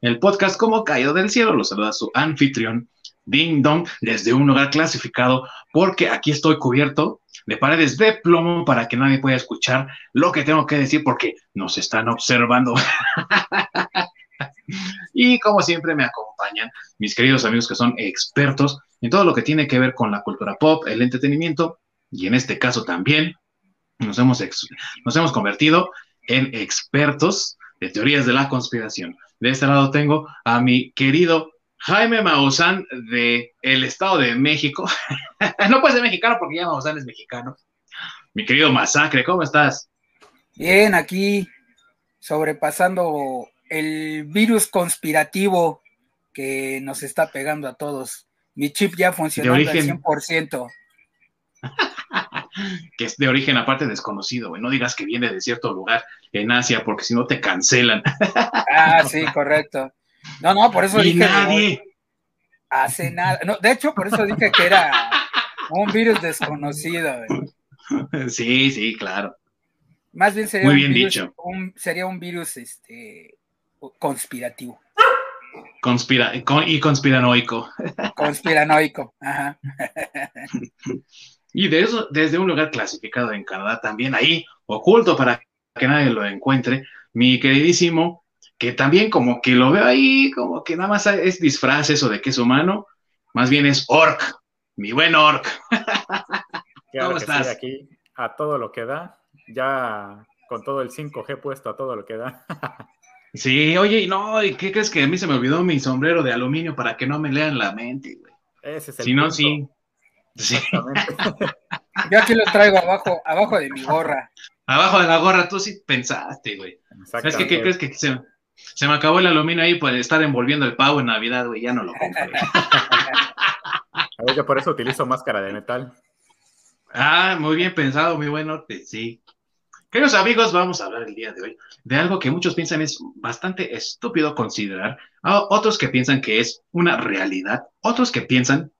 El podcast como caído del cielo. Lo saluda su anfitrión, Ding Dong, desde un lugar clasificado, porque aquí estoy cubierto de paredes de plomo para que nadie pueda escuchar lo que tengo que decir, porque nos están observando. y como siempre me acompañan mis queridos amigos que son expertos en todo lo que tiene que ver con la cultura pop, el entretenimiento, y en este caso también nos hemos, nos hemos convertido en expertos de teorías de la conspiración. De este lado tengo a mi querido Jaime Maussan de el Estado de México. no puede ser mexicano porque ya Maussan es mexicano. Mi querido Masacre, ¿cómo estás? Bien, aquí sobrepasando el virus conspirativo que nos está pegando a todos. Mi chip ya funcionando al 100%. que es de origen aparte desconocido, güey. No digas que viene de cierto lugar en Asia, porque si no te cancelan. ah, sí, correcto. No, no, por eso dije. Nadie. hace nada. No, de hecho, por eso dije que era un virus desconocido, güey. Sí, sí, claro. Más bien sería, un, virus, sería un virus este, conspirativo. Conspira y conspiranoico. Conspiranoico, ajá. Y de eso, desde un lugar clasificado en Canadá también, ahí, oculto para que nadie lo encuentre, mi queridísimo, que también como que lo veo ahí, como que nada más es disfraz o de que es humano, más bien es orc, mi buen orc. ¿Cómo estás? aquí a todo lo que da, ya con todo el 5G puesto a todo lo que da. sí, oye, no, ¿y qué crees que a mí se me olvidó mi sombrero de aluminio para que no me lean la mente, güey? Ese es el Si no, sí. Yo aquí lo traigo abajo, abajo de mi gorra. Abajo de la gorra, tú sí pensaste, güey. ¿Sabes qué, qué crees que se, se, me acabó el aluminio ahí por estar envolviendo el pavo en Navidad, güey? Ya no lo compro. A ver, yo por eso utilizo máscara de metal. Ah, muy bien pensado, muy bueno, sí. Queridos amigos, vamos a hablar el día de hoy de algo que muchos piensan es bastante estúpido considerar, otros que piensan que es una realidad, otros que piensan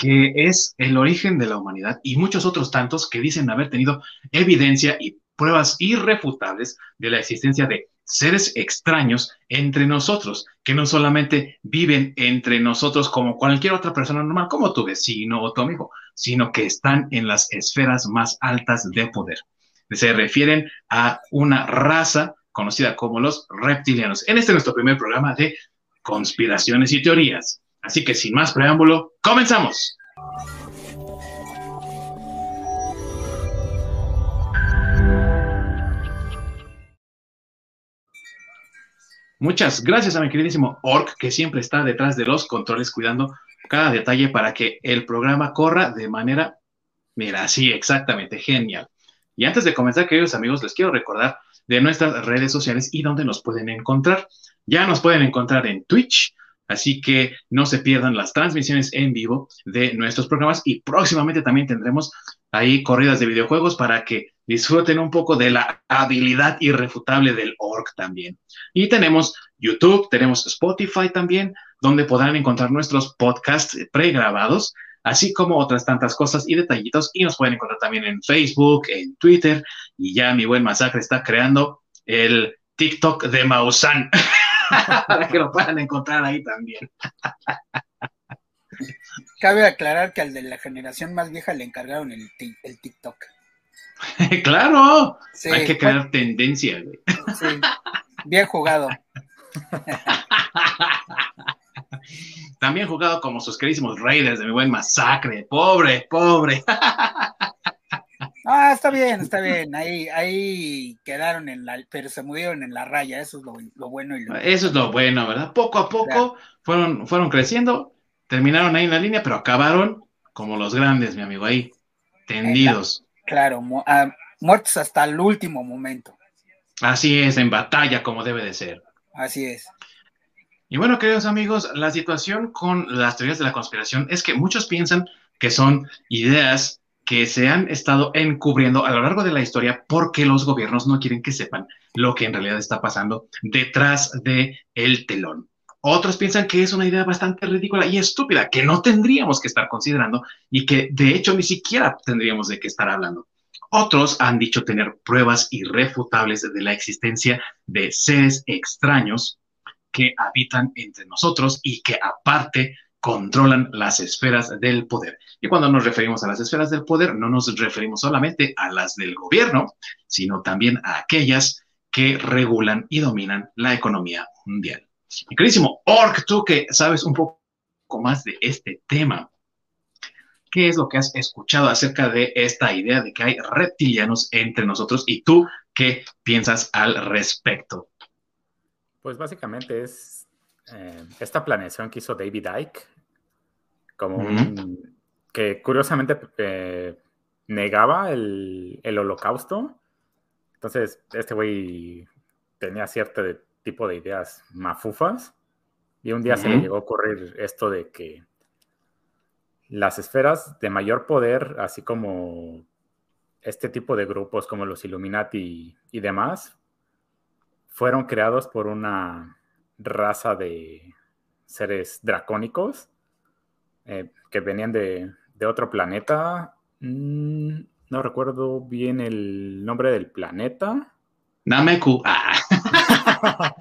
que es el origen de la humanidad y muchos otros tantos que dicen haber tenido evidencia y pruebas irrefutables de la existencia de seres extraños entre nosotros, que no solamente viven entre nosotros como cualquier otra persona normal, como tu vecino o tu amigo, sino que están en las esferas más altas de poder. Se refieren a una raza conocida como los reptilianos. En este nuestro primer programa de conspiraciones y teorías. Así que sin más preámbulo, comenzamos. Muchas gracias a mi queridísimo Orc, que siempre está detrás de los controles cuidando cada detalle para que el programa corra de manera, mira, sí, exactamente, genial. Y antes de comenzar, queridos amigos, les quiero recordar de nuestras redes sociales y dónde nos pueden encontrar. Ya nos pueden encontrar en Twitch, Así que no se pierdan las transmisiones en vivo de nuestros programas y próximamente también tendremos ahí corridas de videojuegos para que disfruten un poco de la habilidad irrefutable del orc también. Y tenemos YouTube, tenemos Spotify también, donde podrán encontrar nuestros podcasts pregrabados, así como otras tantas cosas y detallitos. Y nos pueden encontrar también en Facebook, en Twitter. Y ya mi buen masacre está creando el TikTok de Mausan. para que lo puedan encontrar ahí también. Cabe aclarar que al de la generación más vieja le encargaron el, el TikTok. claro, hay que crear tendencia, bien jugado. También jugado como sus queridísimos Raiders de mi buen masacre. Pobre, pobre. Ah, está bien, está bien. Ahí, ahí quedaron en la, pero se murieron en la raya. Eso es lo, bueno y lo Eso es lo bueno, ¿verdad? Poco a poco fueron, fueron creciendo, terminaron ahí en la línea, pero acabaron como los grandes, mi amigo, ahí, tendidos. claro, ah, muertos hasta el último momento. Así es, en batalla como debe de ser. Así es. Y bueno, queridos amigos, la situación con las teorías de la conspiración es que muchos piensan que son ideas que se han estado encubriendo a lo largo de la historia porque los gobiernos no quieren que sepan lo que en realidad está pasando detrás de el telón. Otros piensan que es una idea bastante ridícula y estúpida que no tendríamos que estar considerando y que de hecho ni siquiera tendríamos de qué estar hablando. Otros han dicho tener pruebas irrefutables de la existencia de seres extraños que habitan entre nosotros y que aparte controlan las esferas del poder. Y cuando nos referimos a las esferas del poder, no nos referimos solamente a las del gobierno, sino también a aquellas que regulan y dominan la economía mundial. Mi queridísimo Ork, tú que sabes un poco más de este tema, ¿qué es lo que has escuchado acerca de esta idea de que hay reptilianos entre nosotros y tú qué piensas al respecto? Pues básicamente es eh, esta planeación que hizo David Icke, como que curiosamente eh, negaba el, holocausto. Entonces, este güey tenía cierto tipo de ideas mafufas. Y un día se le llegó a ocurrir esto de que las esferas de mayor poder, así como este tipo de grupos como los Illuminati y demás, fueron creados por una raza de seres dracónicos eh, que venían de, otro planeta. Mm, no recuerdo bien el nombre del planeta. Nameku. Ah.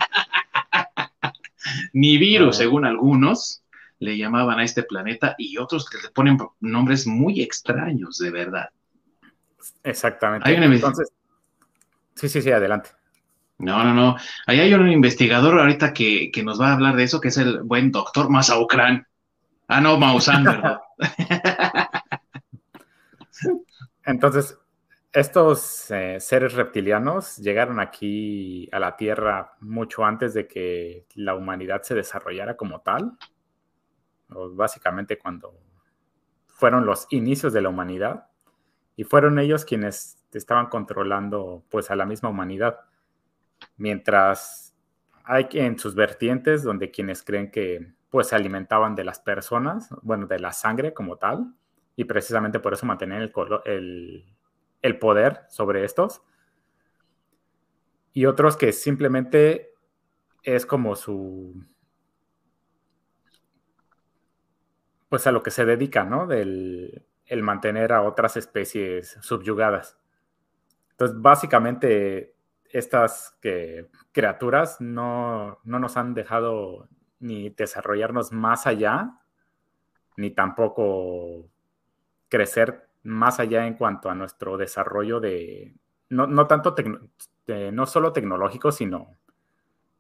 Nibiru, según algunos, le llamaban a este planeta y otros que le ponen nombres muy extraños, de verdad. Exactamente. Entonces, sí, sí, sí, adelante. No, no, no. Ahí hay un investigador ahorita que, nos va a hablar de eso, que es el buen doctor Masaukran. Ah, no, Mausan, ¿verdad? Entonces, estos eh, seres reptilianos llegaron aquí a la Tierra mucho antes de que la humanidad se desarrollara como tal. básicamente cuando fueron los inicios de la humanidad. Y fueron ellos quienes estaban controlando pues a la misma humanidad mientras hay en sus vertientes donde quienes creen que pues se alimentaban de las personas, bueno, de la sangre como tal, y precisamente por eso mantenían el, poder sobre estos. Y otros que simplemente es como su, pues a lo que se dedica, ¿no? Del el mantener a otras especies subyugadas. Entonces, básicamente, estas que, criaturas no, nos han dejado ni desarrollarnos más allá, ni tampoco crecer más allá en cuanto a nuestro desarrollo de, no, tanto, no solo tecnológico, sino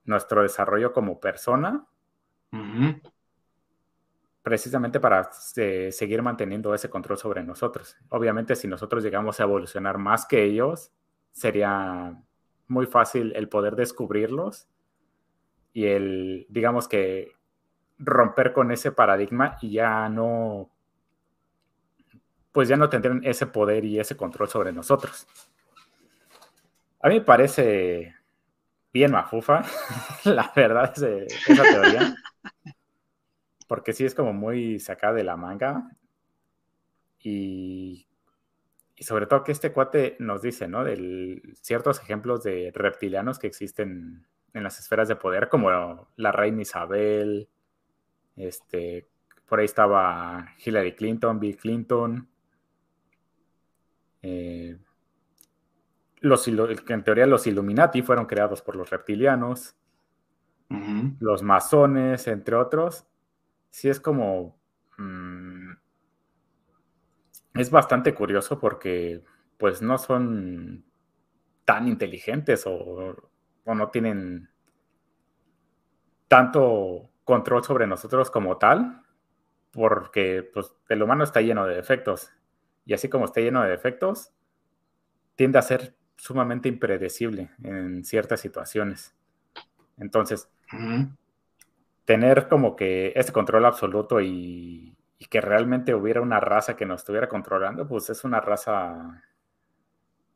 nuestro desarrollo como persona, precisamente para seguir manteniendo ese control sobre nosotros. Obviamente, si nosotros llegamos a evolucionar más que ellos, sería muy fácil el poder descubrirlos y el, digamos que, romper con ese paradigma y ya no, pues ya no tendrían ese poder y ese control sobre nosotros. A mí me parece bien mafufa, la verdad, es esa teoría. Porque sí es como muy sacada de la manga. Y y sobre todo que este cuate nos dice, ¿no? De ciertos ejemplos de reptilianos que existen en las esferas de poder, como la reina Isabel, este, por ahí estaba Hillary Clinton, Bill Clinton, eh, los, en teoría los Illuminati fueron creados por los reptilianos, los masones, entre otros. Sí es como... Mm, es bastante curioso porque pues no son tan inteligentes o, no tienen tanto control sobre nosotros como tal, porque pues, el humano está lleno de defectos. Y así como está lleno de defectos, tiende a ser sumamente impredecible en ciertas situaciones. Entonces, tener como que ese control absoluto y, y que realmente hubiera una raza que nos estuviera controlando, pues es una raza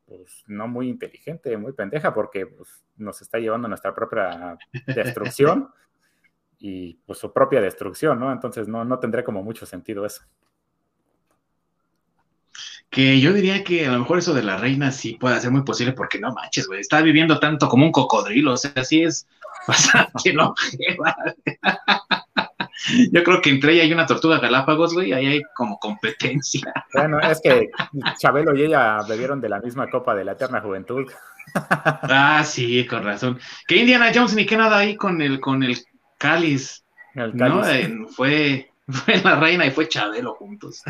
pues no muy inteligente, muy pendeja, porque pues, nos está llevando a nuestra propia destrucción y pues su propia destrucción, ¿no? Entonces no, no tendría como mucho sentido eso. Que yo diría que a lo mejor eso de la reina sí puede ser muy posible, porque no manches, güey, está viviendo tanto como un cocodrilo, o sea, así es bastante no Yo creo que entre ella y una tortuga Galápagos, güey, ahí hay como competencia. Bueno, es que Chabelo y ella bebieron de la misma copa de la eterna juventud. Ah, sí, con razón. Que Indiana Jones ni que nada ahí con el, con el cáliz. El cáliz. ¿no? fue, fue la reina y fue Chabelo juntos.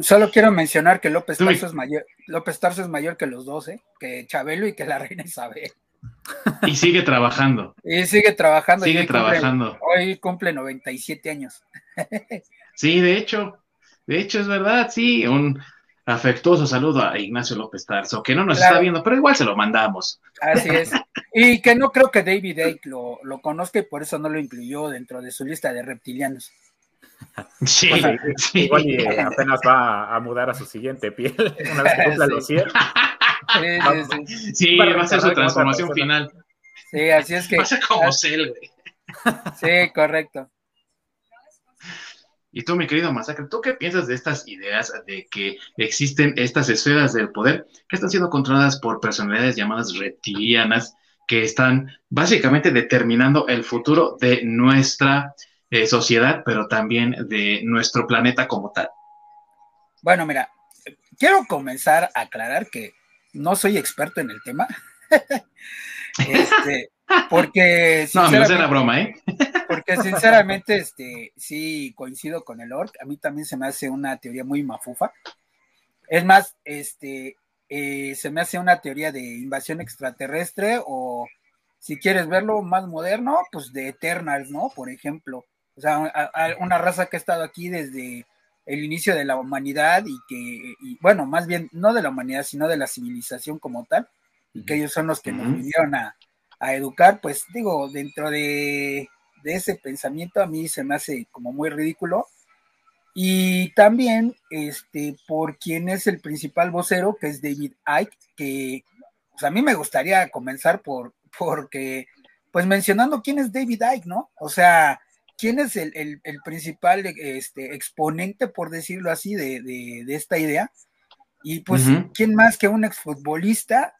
Solo quiero mencionar que López Tarso es mayor, López Tarso es mayor que los dos, ¿eh? que Chabelo y que la reina Isabel. Y sigue trabajando. Y sigue trabajando. Sigue trabajando. hoy cumple 97 años. Sí, de hecho, de hecho es verdad, sí, un afectuoso saludo a Ignacio López Tarso, que no nos está viendo, pero igual se lo mandamos. Así es. Y que no creo que David Ake lo, lo conozca y por eso no lo incluyó dentro de su lista de reptilianos. Sí, sí. Igual y apenas va a mudar a su siguiente piel una vez que cumpla los 100. Sí, va a ser su transformación final. Sí, así es que. Pasa como Cell, güey. Sí, correcto. Y tú, mi querido Masacre, ¿tú qué piensas de estas ideas de que existen estas esferas del poder que están siendo controladas por personalidades llamadas reptilianas que están básicamente determinando el futuro de nuestra eh, sociedad, pero también de nuestro planeta como tal? Bueno, mira, quiero comenzar a aclarar que no soy experto en el tema. este, porque. No, me era broma, ¿eh? porque sinceramente, este, sí coincido con el orc. A mí también se me hace una teoría muy mafufa. Es más, este, eh, se me hace una teoría de invasión extraterrestre o, si quieres verlo más moderno, pues de Eternals, ¿no? Por ejemplo. O sea, una raza que ha estado aquí desde el inicio de la humanidad y que, bueno, más bien no de la humanidad, sino de la civilización como tal, y que ellos son los que nos vinieron a, educar, pues digo, dentro de, ese pensamiento a mí se me hace como muy ridículo. Y también, este, por quien es el principal vocero, que es David Icke, que pues a mí me gustaría comenzar por, porque, pues mencionando quién es David Icke, ¿no? O sea, quién es el, principal este, exponente, por decirlo así, de, esta idea. Y pues, ¿quién más que un exfutbolista?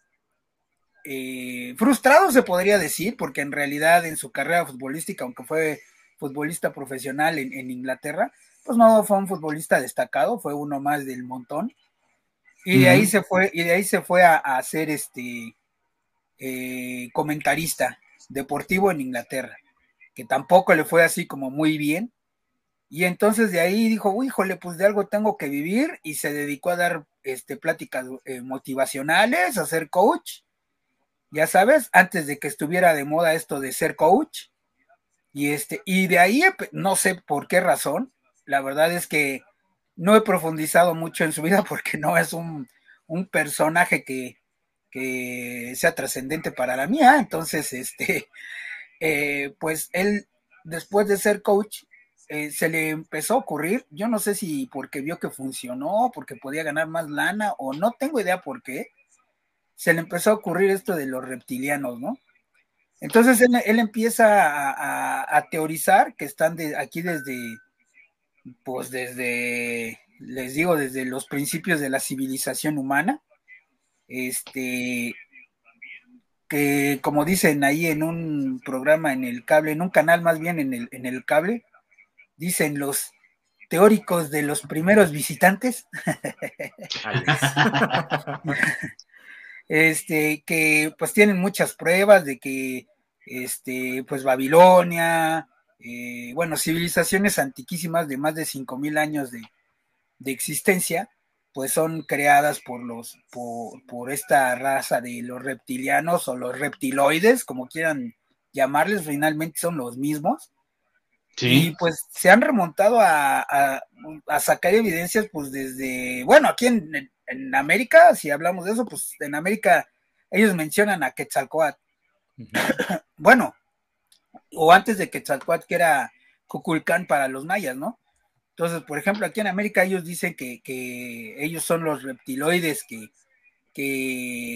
Eh, frustrado se podría decir, porque en realidad en su carrera futbolística, aunque fue futbolista profesional en, Inglaterra, pues no fue un futbolista destacado, fue uno más del montón. Y de ahí se fue, y de ahí se fue a, ser este eh, comentarista deportivo en Inglaterra que tampoco le fue así como muy bien. Y entonces de ahí dijo, híjole, pues de algo tengo que vivir y se dedicó a dar este, pláticas eh, motivacionales, a ser coach, ya sabes, antes de que estuviera de moda esto de ser coach. Y, este, y de ahí, no sé por qué razón, la verdad es que no he profundizado mucho en su vida porque no es un, un personaje que, que sea trascendente para la mía, entonces, este, eh, pues él, después de ser coach, eh, se le empezó a ocurrir, yo no sé si porque vio que funcionó, porque podía ganar más lana, o no tengo idea por qué, se le empezó a ocurrir esto de los reptilianos, ¿no? Entonces él, empieza a, teorizar que están de, aquí desde, pues desde, les digo, desde los principios de la civilización humana, este, que como dicen ahí en un programa en el cable, en un canal más bien en el, en el cable, dicen los teóricos de los primeros visitantes, este, que pues tienen muchas pruebas de que, este, pues Babilonia, eh, bueno, civilizaciones antiquísimas de más de 5.000 años de, de existencia, pues son creadas por los por, esta raza de los reptilianos o los reptiloides, como quieran llamarles, finalmente son los mismos. Y pues se han remontado a, sacar evidencias, pues desde, bueno, aquí en, América, si hablamos de eso, pues en América ellos mencionan a Quetzalcoatl. bueno, o antes de Quetzalcoatl, que era Cuculcán para los mayas, ¿no? Entonces, por ejemplo, aquí en América ellos dicen que, ellos son los reptiloides que,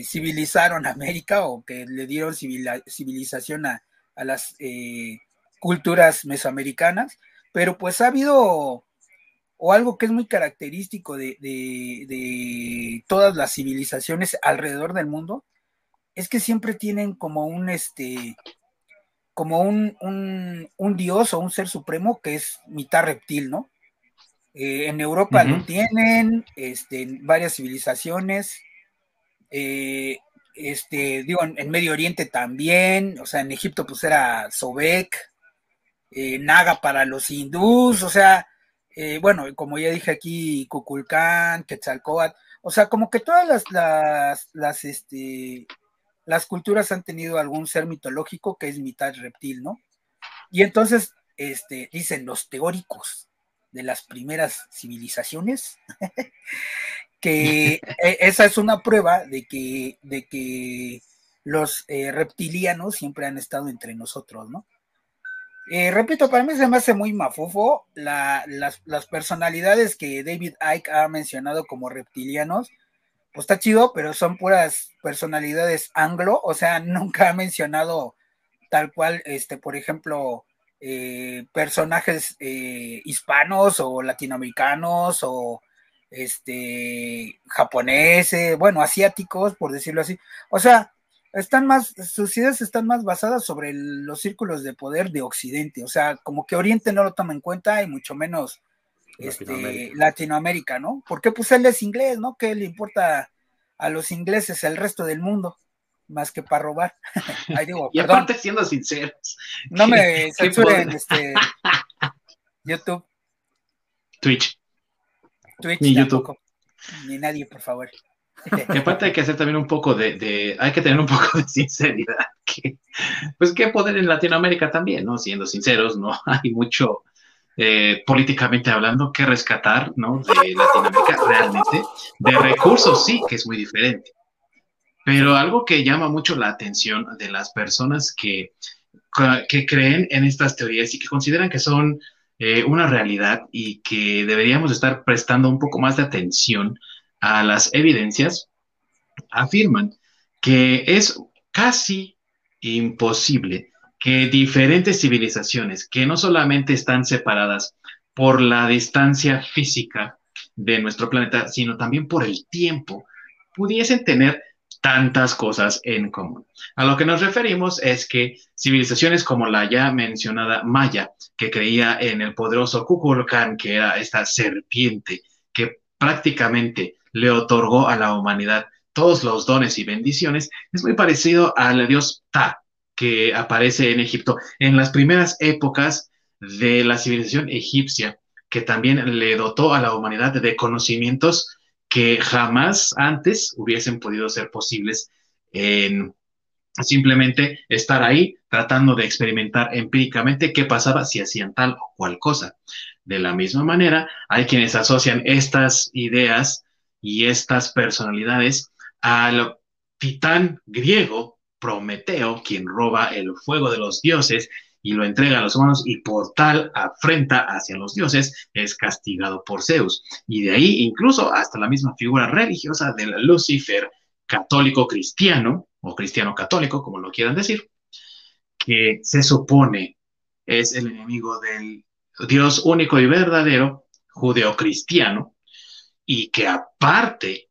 civilizaron América o que le dieron civilización a, las eh, culturas mesoamericanas, pero pues ha habido, o algo que es muy característico de, de, todas las civilizaciones alrededor del mundo, es que siempre tienen como un, este, como un, un, dios o un ser supremo que es mitad reptil, ¿no? Eh, en Europa lo tienen, este, en varias civilizaciones, eh, este, digo, en, Medio Oriente también, o sea, en Egipto pues era Sobek, eh, Naga para los hindús, o sea, bueno, como ya dije aquí, Kukulcán, Quetzalcóatl, o sea, como que todas las, las, las, este, las culturas han tenido algún ser mitológico que es mitad reptil, ¿no? Y entonces, este, dicen los teóricos de las primeras civilizaciones, que e, esa es una prueba de que, de que los eh, reptilianos siempre han estado entre nosotros, ¿no? Eh, repito, para mí se me hace muy mafufo las, las, personalidades que David Icke ha mencionado como reptilianos, pues está chido, pero son puras personalidades anglo, o sea, nunca ha mencionado tal cual, este, por ejemplo, eh, personajes eh, hispanos o latinoamericanos o este japoneses, bueno, asiáticos, por decirlo así. O sea, están más, sus ideas están más basadas sobre los círculos de poder de Occidente, o sea, como que Oriente no lo toma en cuenta y mucho menos este, Latinoamérica. ¿no? Porque pues él es inglés, ¿no? ¿Qué le importa a los ingleses el resto del mundo? Más que para robar. y aparte, siendo sinceros. No me censuren este, YouTube. Twitch. Twitch ni YouTube. Ni nadie, por favor. Y aparte hay que hacer también un poco de, hay que tener un poco de sinceridad, que, pues qué poder en Latinoamérica también, ¿no? Siendo sinceros, no hay mucho, eh, políticamente hablando, que rescatar, ¿no? De Latinoamérica realmente. De recursos sí, que es muy diferente. Pero algo que llama mucho la atención de las personas que, que creen en estas teorías y que consideran que son eh, una realidad y que deberíamos estar prestando un poco más de atención a las evidencias, afirman que es casi imposible que diferentes civilizaciones que no solamente están separadas por la distancia física de nuestro planeta, sino también por el tiempo, pudiesen tener tantas cosas en común. A lo que nos referimos es que civilizaciones como la ya mencionada Maya, que creía en el poderoso Kukulkan, que era esta serpiente que prácticamente le otorgó a la humanidad todos los dones y bendiciones, es muy parecido al dios Ta, que aparece en Egipto en las primeras épocas de la civilización egipcia, que también le dotó a la humanidad de conocimientos que jamás antes hubiesen podido ser posibles en simplemente estar ahí tratando de experimentar empíricamente qué pasaba si hacían tal o cual cosa. De la misma manera, hay quienes asocian estas ideas y estas personalidades al titán griego Prometeo, quien roba el fuego de los dioses y lo entrega a los humanos y por tal afrenta hacia los dioses es castigado por Zeus. Y de ahí incluso hasta la misma figura religiosa del Lucifer católico cristiano o cristiano católico, como lo quieran decir, que se supone es el enemigo del Dios único y verdadero, judeocristiano, y que aparte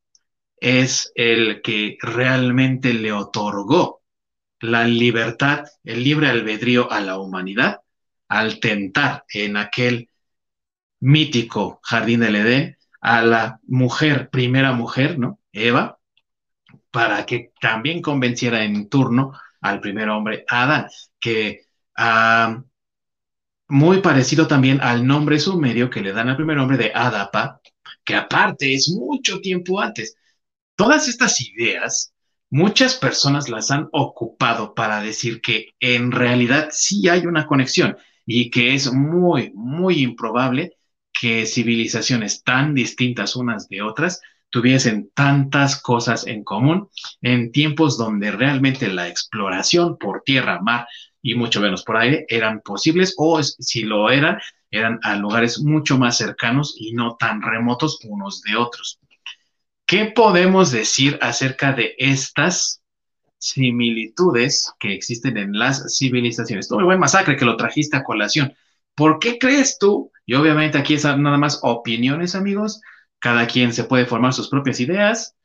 es el que realmente le otorgó la libertad, el libre albedrío a la humanidad al tentar en aquel mítico jardín del Edén a la mujer, primera mujer, ¿no? Eva, para que también convenciera en turno al primer hombre, Adán, que ah, muy parecido también al nombre sumerio que le dan al primer hombre de Adapa, que aparte es mucho tiempo antes. Todas estas ideas, muchas personas las han ocupado para decir que en realidad sí hay una conexión y que es muy, muy improbable que civilizaciones tan distintas unas de otras tuviesen tantas cosas en común en tiempos donde realmente la exploración por tierra, mar y mucho menos por aire eran posibles o si lo eran, eran a lugares mucho más cercanos y no tan remotos unos de otros. ¿Qué podemos decir acerca de estas similitudes que existen en las civilizaciones? Muy buen masacre que lo trajiste a colación. ¿Por qué crees tú? Y obviamente aquí es nada más opiniones, amigos. Cada quien se puede formar sus propias ideas.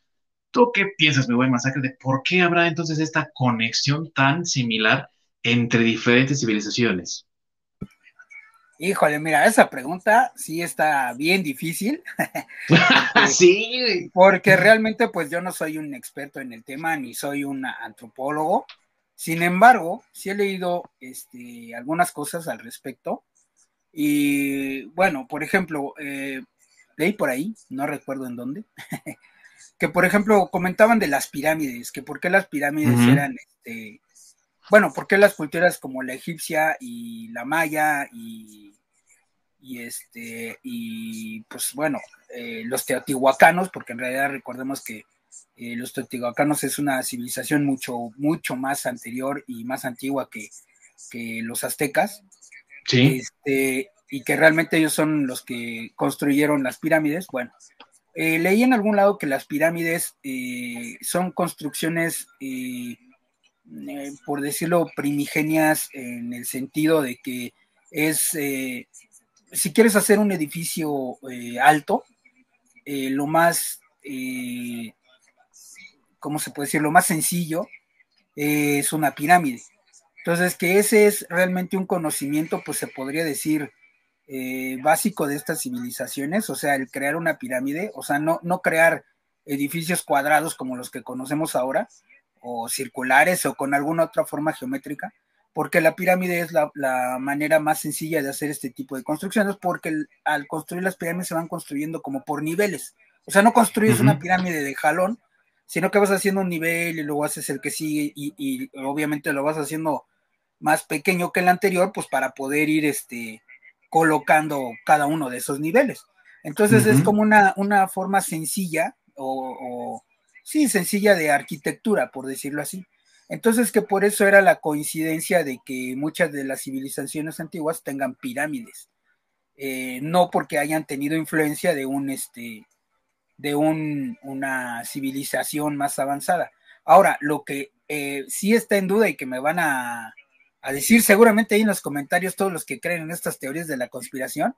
¿Tú qué piensas, mi buen masacre, de por qué habrá entonces esta conexión tan similar entre diferentes civilizaciones? Híjole, mira, esa pregunta sí está bien difícil. sí. Porque realmente, pues yo no soy un experto en el tema, ni soy un antropólogo. Sin embargo, sí he leído este, algunas cosas al respecto. Y bueno, por ejemplo, eh, leí por ahí, no recuerdo en dónde, que por ejemplo comentaban de las pirámides, que por qué las pirámides eran, este, bueno, por qué las culturas como la egipcia y la maya y, y este, y pues bueno, eh, los teotihuacanos, porque en realidad recordemos que eh, los teotihuacanos es una civilización mucho, mucho más anterior y más antigua que, que los aztecas. Sí. Este, y que realmente ellos son los que construyeron las pirámides. Bueno, eh, leí en algún lado que las pirámides son construcciones, eh, por decirlo, primigenias en el sentido de que es, si quieres hacer un edificio alto, lo más, ¿cómo se puede decir? Lo más sencillo es una pirámide. Entonces, que ese es realmente un conocimiento, pues se podría decir eh, básico de estas civilizaciones, o sea, el crear una pirámide, o sea, no, no crear edificios cuadrados como los que conocemos ahora, o circulares o con alguna otra forma geométrica, porque la pirámide es la, manera más sencilla de hacer este tipo de construcciones, porque al construir las pirámides se van construyendo como por niveles. O sea, no construyes una pirámide de jalón, sino que vas haciendo un nivel y luego haces el que sigue y, y obviamente lo vas haciendo más pequeño que el anterior, pues para poder ir este, colocando cada uno de esos niveles. Entonces es como una, una forma sencilla o, sí, sencilla de arquitectura, por decirlo así. Entonces que por eso era la coincidencia de que muchas de las civilizaciones antiguas tengan pirámides. Eh, no porque hayan tenido influencia de un este de un, una civilización más avanzada. Ahora, lo que eh, sí está en duda y que me van a, a decir seguramente ahí en los comentarios todos los que creen en estas teorías de la conspiración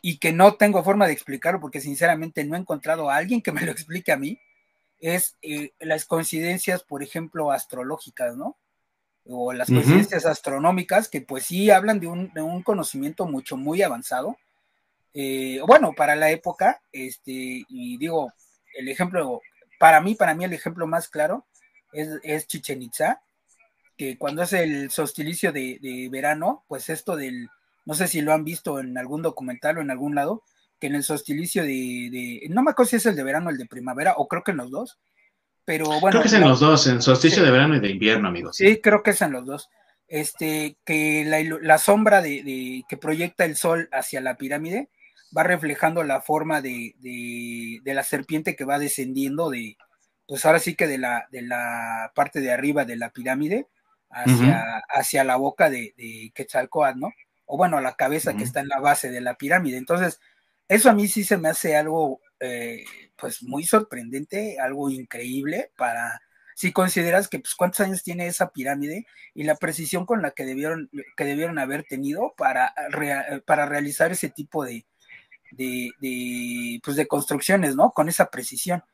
y que no tengo forma de explicarlo porque sinceramente no he encontrado a alguien que me lo explique a mí, es eh, las coincidencias, por ejemplo, astrológicas, ¿no? O las coincidencias astronómicas que pues sí hablan de un, conocimiento mucho, muy avanzado. Eh, bueno, para la época, este, y digo, el ejemplo, para mí, para mí el ejemplo más claro es, es Chichen Itza, que cuando es el solsticio de, verano, pues esto del, no sé si lo han visto en algún documental o en algún lado, que en el solsticio de, no me acuerdo si es el de verano o el de primavera, o creo que en los dos, pero bueno. Creo que es en los dos, en solsticio de verano y de invierno, amigos. Sí, creo que es en los dos. Este, que la, sombra de, que proyecta el sol hacia la pirámide va reflejando la forma de, de, la serpiente que va descendiendo de, pues ahora sí que de la, de la parte de arriba de la pirámide hacia, hacia la boca de, de, Quetzalcoatl, ¿no? O bueno, la cabeza que está en la base de la pirámide. Entonces, eso a mí sí se me hace algo, eh, pues, muy sorprendente, algo increíble para, si consideras que, pues, cuántos años tiene esa pirámide y la precisión con la que debieron, que debieron haber tenido para, para realizar ese tipo de, de, de, pues, de construcciones, ¿no? Con esa precisión.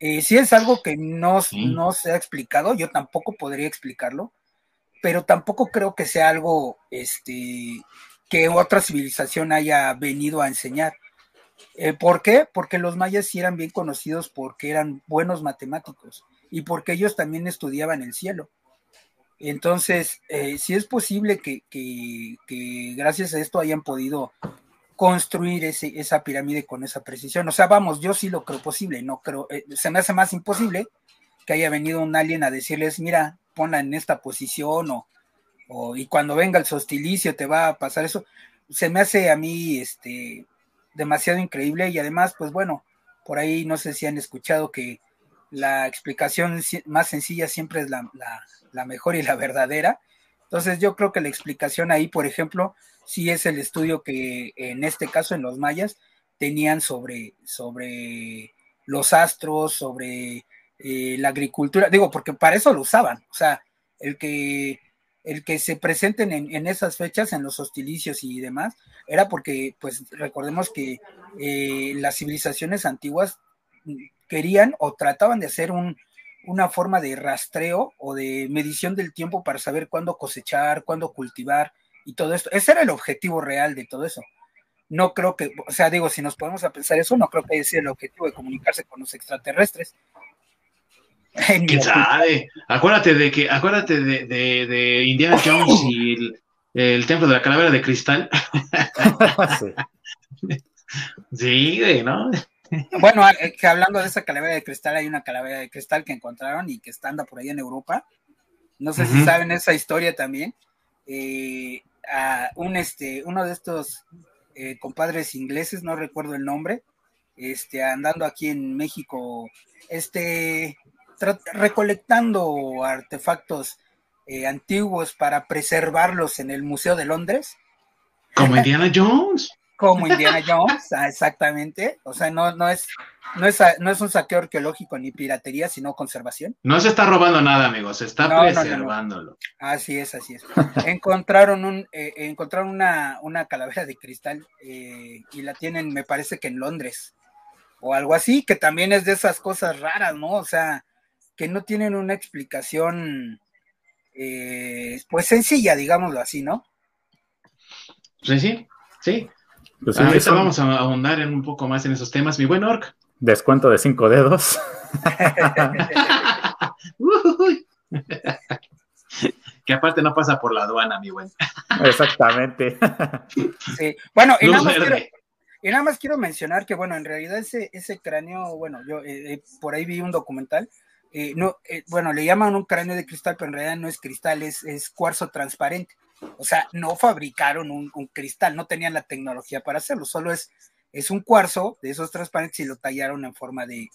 Eh, si es algo que no, no se ha explicado, yo tampoco podría explicarlo, pero tampoco creo que sea algo este, que otra civilización haya venido a enseñar. Eh, ¿Por qué? Porque los mayas sí eran bien conocidos porque eran buenos matemáticos y porque ellos también estudiaban el cielo. Entonces, eh, sí es posible que, gracias a esto hayan podido construir ese, esa pirámide con esa precisión. O sea, vamos, yo sí lo creo posible, no creo, eh, se me hace más imposible que haya venido un alien a decirles, mira, ponla en esta posición o, y cuando venga el sostilicio te va a pasar eso. Se me hace a mí este demasiado increíble y además, pues bueno, por ahí no sé si han escuchado que la explicación más sencilla siempre es la, mejor y la verdadera. Entonces yo creo que la explicación ahí, por ejemplo, sí es el estudio que en este caso en los mayas tenían sobre, sobre los astros, sobre eh, la agricultura, digo, porque para eso lo usaban, o sea, el que, el que se presenten en, esas fechas, en los hostilicios y demás, era porque, pues, recordemos que eh, las civilizaciones antiguas querían o trataban de hacer un, una forma de rastreo o de medición del tiempo para saber cuándo cosechar, cuándo cultivar y todo esto. Ese era el objetivo real de todo eso. No creo que, o sea, digo, si nos podemos a pensar eso, no creo que sea el objetivo de comunicarse con los extraterrestres. ¿Quién sabe? Acuérdate de que, acuérdate de, de, Indiana Jones y el, templo de la calavera de cristal. sí, ¿no? Bueno, eh, que hablando de esa calavera de cristal, hay una calavera de cristal que encontraron y que está anda por ahí en Europa. No sé si saben esa historia también. Eh, un este, uno de estos eh, compadres ingleses, no recuerdo el nombre, este, andando aquí en México, este, recolectando artefactos antiguos para preservarlos en el Museo de Londres. Como Indiana Jones como Indiana Jones, ah, exactamente. O sea, no, no, es, no, es, no es un saqueo arqueológico ni piratería, sino conservación. No se está robando nada, amigos, se está preservándolo. así es, así es. encontraron un, eh, encontraron una, una, calavera de cristal eh, y la tienen, me parece que en Londres, o algo así, que también es de esas cosas raras, ¿no? O sea, que no tienen una explicación, eh, pues sencilla, digámoslo así, ¿no? Sí, sí, sí. Pues Ahorita vamos a ahondar en un poco más en esos temas, mi buen Orc. Descuento de cinco dedos. que aparte no pasa por la aduana, mi buen. Exactamente. sí. Bueno, y nada, más quiero, mencionar que, bueno, en realidad ese, ese cráneo, bueno, yo eh, eh, por ahí vi un documental. Eh, no, bueno, le llaman un cráneo de cristal, pero en realidad no es cristal, es, cuarzo transparente. O sea, no fabricaron un, cristal, no tenían la tecnología para hacerlo, solo es, un cuarzo de esos transparentes y lo tallaron en forma de,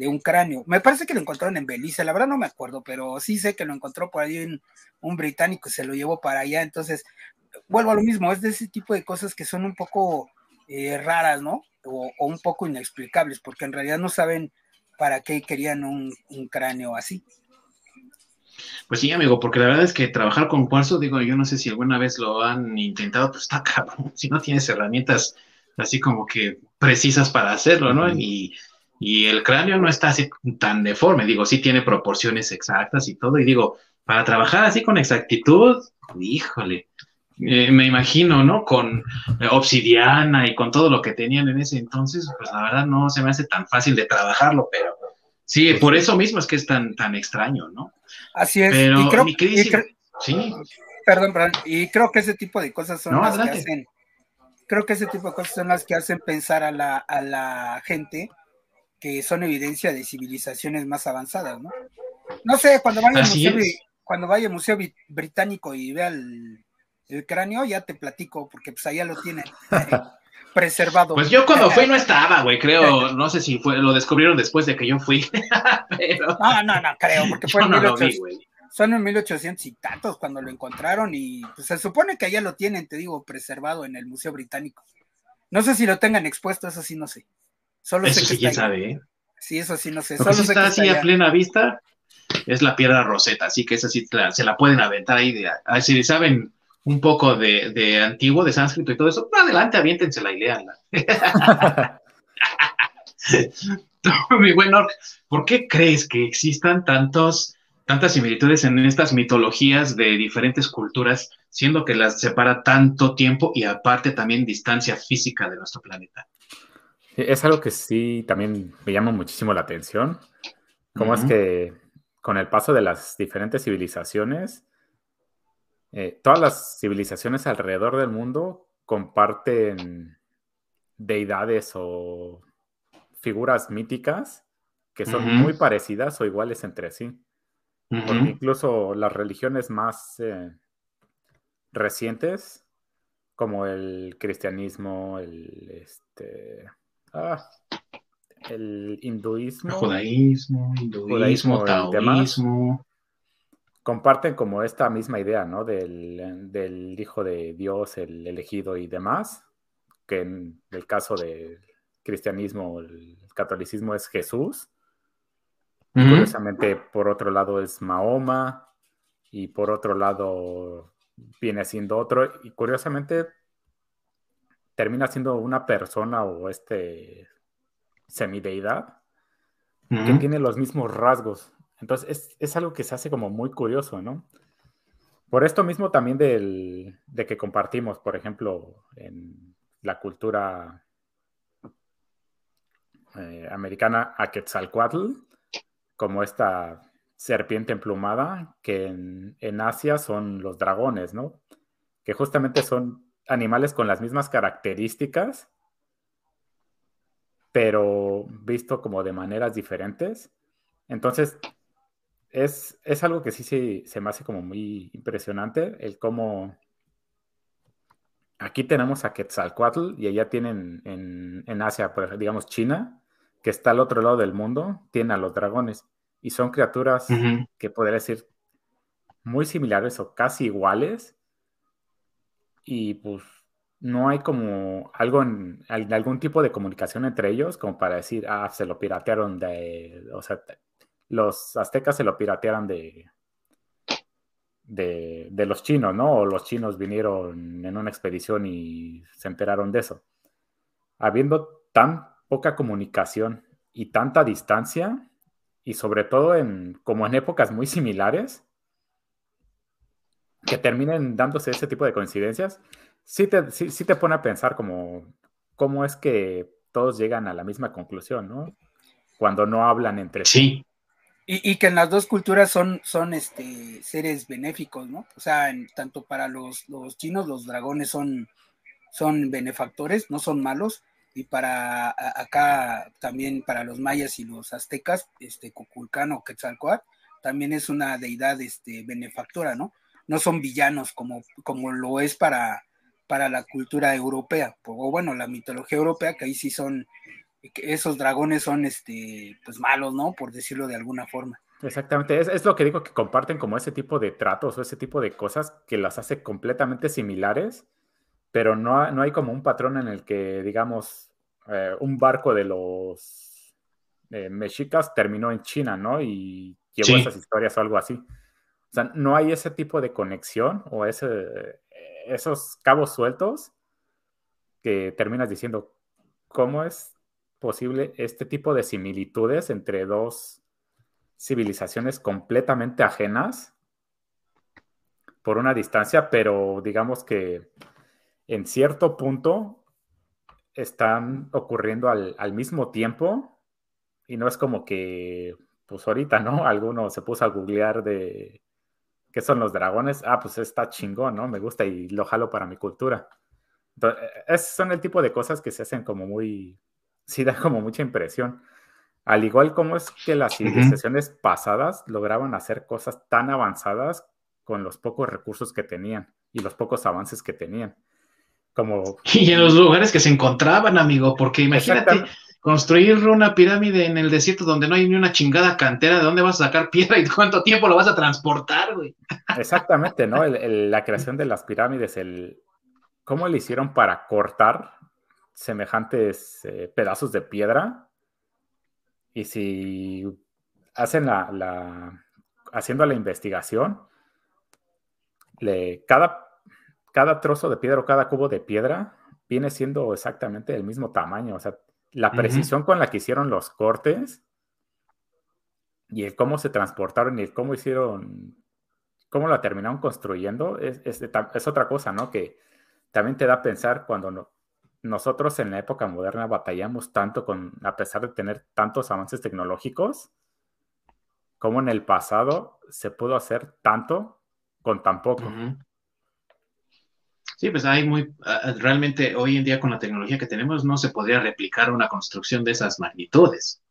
un cráneo. Me parece que lo encontraron en Belice, la verdad no me acuerdo, pero sí sé que lo encontró por ahí un, un británico se lo llevó para allá. Entonces, vuelvo a lo mismo, es de ese tipo de cosas que son un poco eh, raras, ¿no? O, un poco inexplicables, porque en realidad no saben para qué querían un cráneo así. Pues sí, amigo, porque la verdad es que trabajar con cuarzo, digo, yo no sé si alguna vez lo han intentado, pues está cabrón. Si no tienes herramientas así como que precisas para hacerlo, ¿no? Y, el cráneo no está así tan deforme, digo, sí tiene proporciones exactas y todo, y digo, para trabajar así con exactitud, híjole, eh, me imagino, ¿no? Con obsidiana y con todo lo que tenían en ese entonces, pues la verdad no se me hace tan fácil de trabajarlo, pero sí, por eso mismo es que es tan, tan extraño, ¿no? Así es. y creo, sí. Perdón, perdón. Y creo que ese tipo de cosas son las que hacen. Creo que ese tipo de cosas son las que hacen pensar a la, a la gente que son evidencia de civilizaciones más avanzadas, ¿no? No sé, cuando vaya, al museo, cuando vaya al Museo Británico y vea el, cráneo, ya te platico, porque pues allá lo tienen preservado. Pues yo cuando fui no estaba, güey, creo, no sé si fue, lo descubrieron después de que yo fui. No, no, no, creo, porque fue en 1800, son en 1800 y tantos cuando lo encontraron y pues, se supone que allá lo tienen, te digo, preservado en el Museo Británico. No sé si lo tengan expuesto, eso sí no sé. Solo eso sí, quién sabe, ¿eh? Sí, eso sí no sé. Solo está así a plena vista es la piedra roseta, así que esa sí se la pueden aventar ahí. De, si saben un poco de, antiguo, de sánscrito y todo eso, adelante, aviéntensela y leanla. Mi buen ¿por qué crees que existan tantos, tantas similitudes en estas mitologías de diferentes culturas, siendo que las separa tanto tiempo y aparte también distancia física de nuestro planeta? Es algo que sí también me llama muchísimo la atención. Cómo es que con el paso de las diferentes civilizaciones, eh, todas las civilizaciones alrededor del mundo comparten deidades o figuras míticas que son muy parecidas o iguales entre sí. incluso las religiones más eh, recientes, como el cristianismo, el este ah, el hinduismo, el judaísmo, hinduismo, taoísmo, comparten como esta misma idea, ¿no? Del, Hijo de Dios, el elegido y demás, que en el caso del cristianismo, el catolicismo es Jesús. Curiosamente, por otro lado es Mahoma y por otro lado viene siendo otro y curiosamente termina siendo una persona o este semideidad que tiene los mismos rasgos Entonces es, algo que se hace como muy curioso, ¿no? Por esto mismo también de que compartimos, por ejemplo, en la cultura eh, americana a Quetzalcoatl, como esta serpiente emplumada, que en, Asia son los dragones, ¿no? Que justamente son animales con las mismas características, pero visto como de maneras diferentes. Entonces, es, algo que sí se, me hace como muy impresionante, el cómo aquí tenemos a Quetzalcoatl y allá tienen en, en Asia, por digamos China, que está al otro lado del mundo, tiene a los dragones. Y son criaturas que podría decir muy similares o casi iguales. Y pues no hay como algo en, algún tipo de comunicación entre ellos como para decir, ah, se lo piratearon de, o sea, los aztecas se lo piratearon de, de, los chinos, ¿no? O los chinos vinieron en una expedición y se enteraron de eso. Habiendo tan poca comunicación y tanta distancia, y sobre todo en, como en épocas muy similares, que terminen dándose ese tipo de coincidencias, sí te, sí, te pone a pensar como cómo es que todos llegan a la misma conclusión, ¿no? Cuando no hablan entre sí. Y, que en las dos culturas son, son este, seres benéficos, ¿no? O sea, tanto para los, los chinos, los dragones son, son benefactores, no son malos, y para acá también para los mayas y los aztecas, este Cuculcán o Quetzalcoatl también es una deidad este, benefactora, ¿no? No son villanos como, como lo es para, para la cultura europea, o bueno, la mitología europea, que ahí sí son, esos dragones son este, pues malos, ¿no? Por decirlo de alguna forma. Exactamente, es, es, lo que digo que comparten como ese tipo de tratos o ese tipo de cosas que las hace completamente similares, pero no, no hay como un patrón en el que, digamos, eh, un barco de los eh, mexicas terminó en China, ¿no? Y llevó esas historias o algo así. O sea, no hay ese tipo de conexión o ese, esos cabos sueltos que terminas diciendo, ¿cómo es posible este tipo de similitudes entre dos civilizaciones completamente ajenas por una distancia, pero digamos que en cierto punto están ocurriendo al, mismo tiempo y no es como que, pues ahorita, ¿no? Alguno se puso a googlear de qué son los dragones. Ah, pues está chingón, ¿no? Me gusta y lo jalo para mi cultura. Entonces, e, son el tipo de cosas que se hacen como muy, sí da como mucha impresión. Al igual como es que las civilizaciones pasadas lograban hacer cosas tan avanzadas con los pocos recursos que tenían y los pocos avances que tenían. Y en los lugares que se encontraban, amigo, porque imagínate construir una pirámide en el desierto donde no hay ni una chingada cantera, ¿de dónde vas a sacar piedra y cuánto tiempo lo vas a transportar, güey? Exactamente, ¿no? la creación de las pirámides, el cómo le hicieron para cortar semejantes eh, pedazos de piedra. Y si hacen la, haciendo la investigación, le, cada cada trozo de piedra o cada cubo de piedra viene siendo exactamente del mismo tamaño. O sea, la precisión con la que hicieron los cortes y el cómo se transportaron y el cómo hicieron, cómo la terminaron construyendo, es, es, otra cosa, ¿no? Que también te da a pensar cuando nosotros en la época moderna batallamos tanto con, a pesar de tener tantos avances tecnológicos, como en el pasado se pudo hacer tanto con tan poco. Sí, pues hay muy, ah, realmente hoy en día con la tecnología que tenemos no se podría replicar una construcción de esas magnitudes.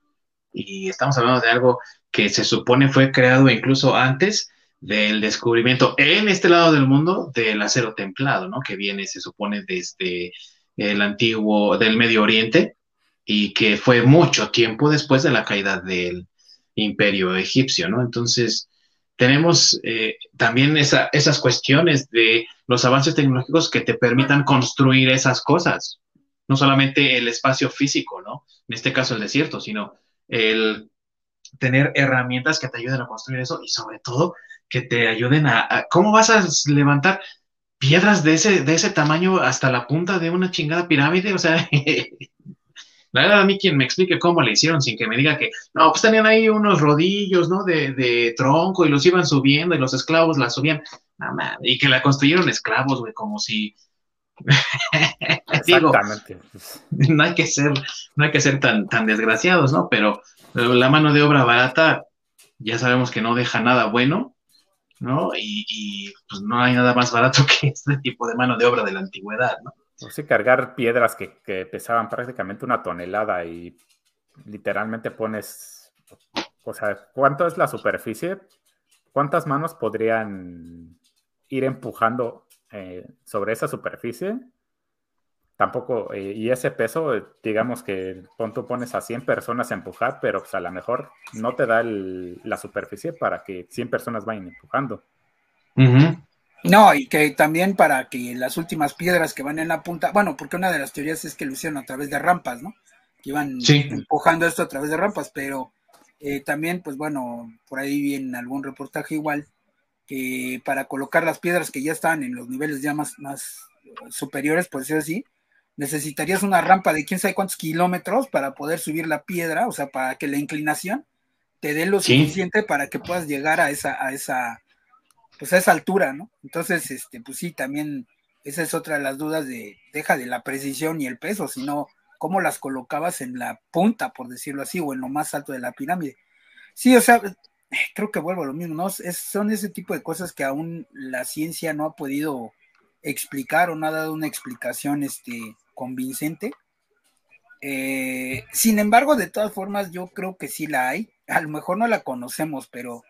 Y estamos hablando de algo que se supone fue creado incluso antes del descubrimiento en este lado del mundo del acero templado, ¿no? Que viene, se supone, desde el antiguo, del Medio Oriente y que fue mucho tiempo después de la caída del imperio egipcio, ¿no? Entonces, tenemos eh, también esas cuestiones de los avances tecnológicos que te permitan construir esas cosas. No solamente el espacio físico, ¿no? En este caso el desierto, sino el tener herramientas que te ayuden a construir eso y sobre todo que te ayuden a, ¿cómo vas a levantar piedras de ese, de ese tamaño hasta la punta de una chingada pirámide? O sea, La verdad, a mí quien me explique cómo le hicieron sin que me diga que, no, pues tenían ahí unos rodillos, ¿no? De, de tronco y los iban subiendo y los esclavos la subían. y que la construyeron esclavos, güey, como si... Exactamente. no hay que ser, no hay que ser tan, tan desgraciados, ¿no? Pero la mano de obra barata, ya sabemos que no deja nada bueno, ¿no? Y, pues no hay nada más barato que este tipo de mano de obra de la antigüedad, ¿no? O sea, cargar piedras que, que pesaban prácticamente una tonelada y literalmente pones, o sea, ¿cuánto es la superficie? ¿Cuántas manos podrían ir empujando eh, sobre esa superficie? Tampoco, eh, y ese peso, digamos que tú pones a 100 personas a empujar, pero pues, a lo mejor no te da la superficie para que 100 personas vayan empujando. No, y que también para que las últimas piedras que van en la punta, bueno, porque una de las teorías es que lo hicieron a través de rampas, ¿no? Que iban empujando esto a través de rampas, pero eh, también, pues bueno, por ahí vi en algún reportaje igual, que para colocar las piedras que ya están en los niveles ya más, más superiores, por decirlo así, necesitarías una rampa de quién sabe cuántos kilómetros para poder subir la piedra, o sea, para que la inclinación te dé lo suficiente para que puedas llegar a esa, a esa, pues a esa altura, ¿no? Entonces, este, pues sí, también esa es otra de las dudas de, deja de la precisión y el peso, sino cómo las colocabas en la punta, por decirlo así, o en lo más alto de la pirámide. Sí, o sea, creo que vuelvo a lo mismo, ¿no? Es, son ese tipo de cosas que aún la ciencia no ha podido explicar o no ha dado una explicación este, convincente. Eh, sin embargo, de todas formas, yo creo que sí la hay. A lo mejor no la conocemos, pero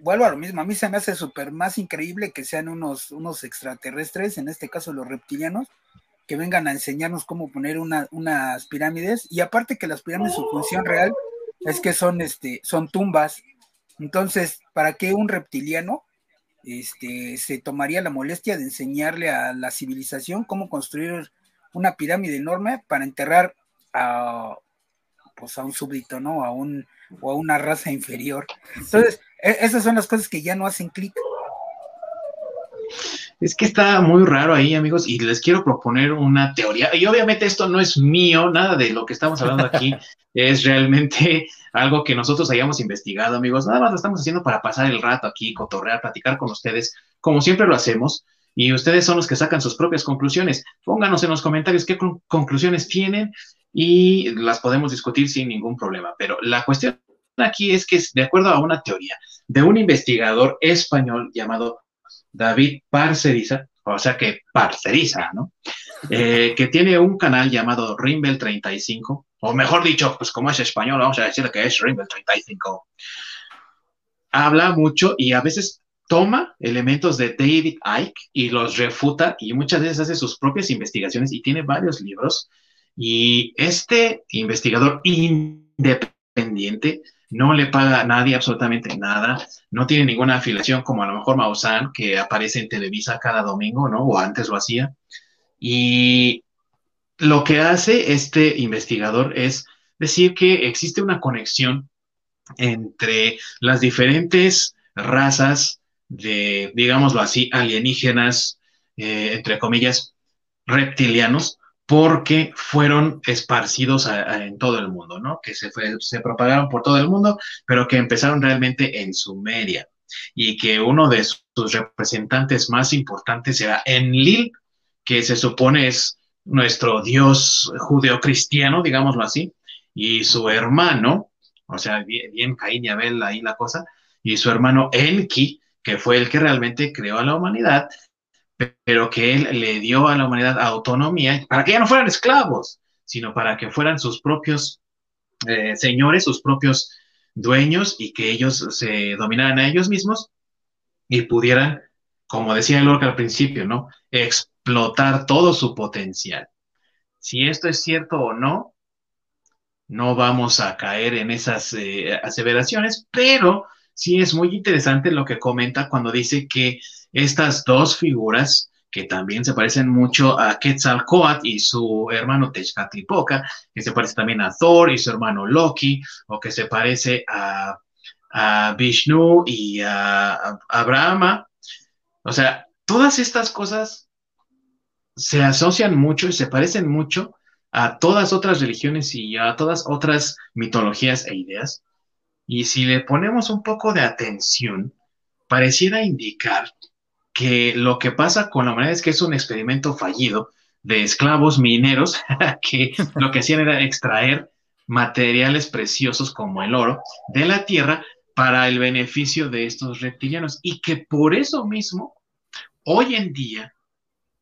vuelvo a lo mismo, a mí se me hace súper más increíble que sean unos, unos extraterrestres, en este caso los reptilianos, que vengan a enseñarnos cómo poner unas pirámides, y aparte que las pirámides, su función real es que son, este, son tumbas, entonces, ¿para qué un reptiliano este, se tomaría la molestia de enseñarle a la civilización cómo construir una pirámide enorme para enterrar a, pues a un súbdito, ¿no? A un, o a una raza inferior. Entonces, e, esas son las cosas que ya no hacen clic. Es que está muy raro ahí, amigos, y les quiero proponer una teoría. Y obviamente esto no es mío, nada de lo que estamos hablando aquí es realmente algo que nosotros hayamos investigado, amigos. Nada más lo estamos haciendo para pasar el rato aquí, cotorrear, platicar con ustedes, como siempre lo hacemos. Y ustedes son los que sacan sus propias conclusiones. Pónganos en los comentarios qué conclusiones tienen y las podemos discutir sin ningún problema. Pero la cuestión aquí es que, de acuerdo a una teoría de un investigador español llamado David Parceriza, o sea que Parceriza, ¿no? Eh, que tiene un canal llamado Rimbel 35, o mejor dicho, pues como es español, vamos a decir que es Rimbel 35. Habla mucho y a veces toma elementos de David Icke y los refuta y muchas veces hace sus propias investigaciones y tiene varios libros. Y este investigador independiente no le paga a nadie absolutamente nada, no tiene ninguna afiliación como a lo mejor Maussan, que aparece en Televisa cada domingo, ¿no? O antes lo hacía. Y lo que hace este investigador es decir que existe una conexión entre las diferentes razas de, digámoslo así, alienígenas, eh, entre comillas, reptilianos, porque fueron esparcidos en todo el mundo, ¿no? Que se, se propagaron por todo el mundo, pero que empezaron realmente en Sumeria y que uno de sus representantes más importantes era Enlil, que se supone es nuestro dios judeocristiano, digámoslo así, y su hermano, o sea, bien, bien Caín y Abel ahí la cosa, y su hermano Enki, que fue el que realmente creó a la humanidad, pero que él le dio a la humanidad autonomía para que ya no fueran esclavos, sino para que fueran sus propios eh, señores, sus propios dueños y que ellos se dominaran a ellos mismos y pudieran, como decía Lorca al principio, ¿no? Explotar todo su potencial. Si esto es cierto o no, no vamos a caer en esas eh, aseveraciones, pero sí es muy interesante lo que comenta cuando dice que estas dos figuras, que también se parecen mucho a Quetzalcoatl y su hermano Tezcatlipoca, que se parece también a Thor y su hermano Loki, o que se parece a, Vishnu y a, a, Brahma. O sea, todas estas cosas se asocian mucho y se parecen mucho a todas otras religiones y a todas otras mitologías e ideas. Y si le ponemos un poco de atención, pareciera indicar que lo que pasa con la humanidad es que es un experimento fallido de esclavos mineros que lo que hacían era extraer materiales preciosos como el oro de la tierra para el beneficio de estos reptilianos. Y que por eso mismo hoy en día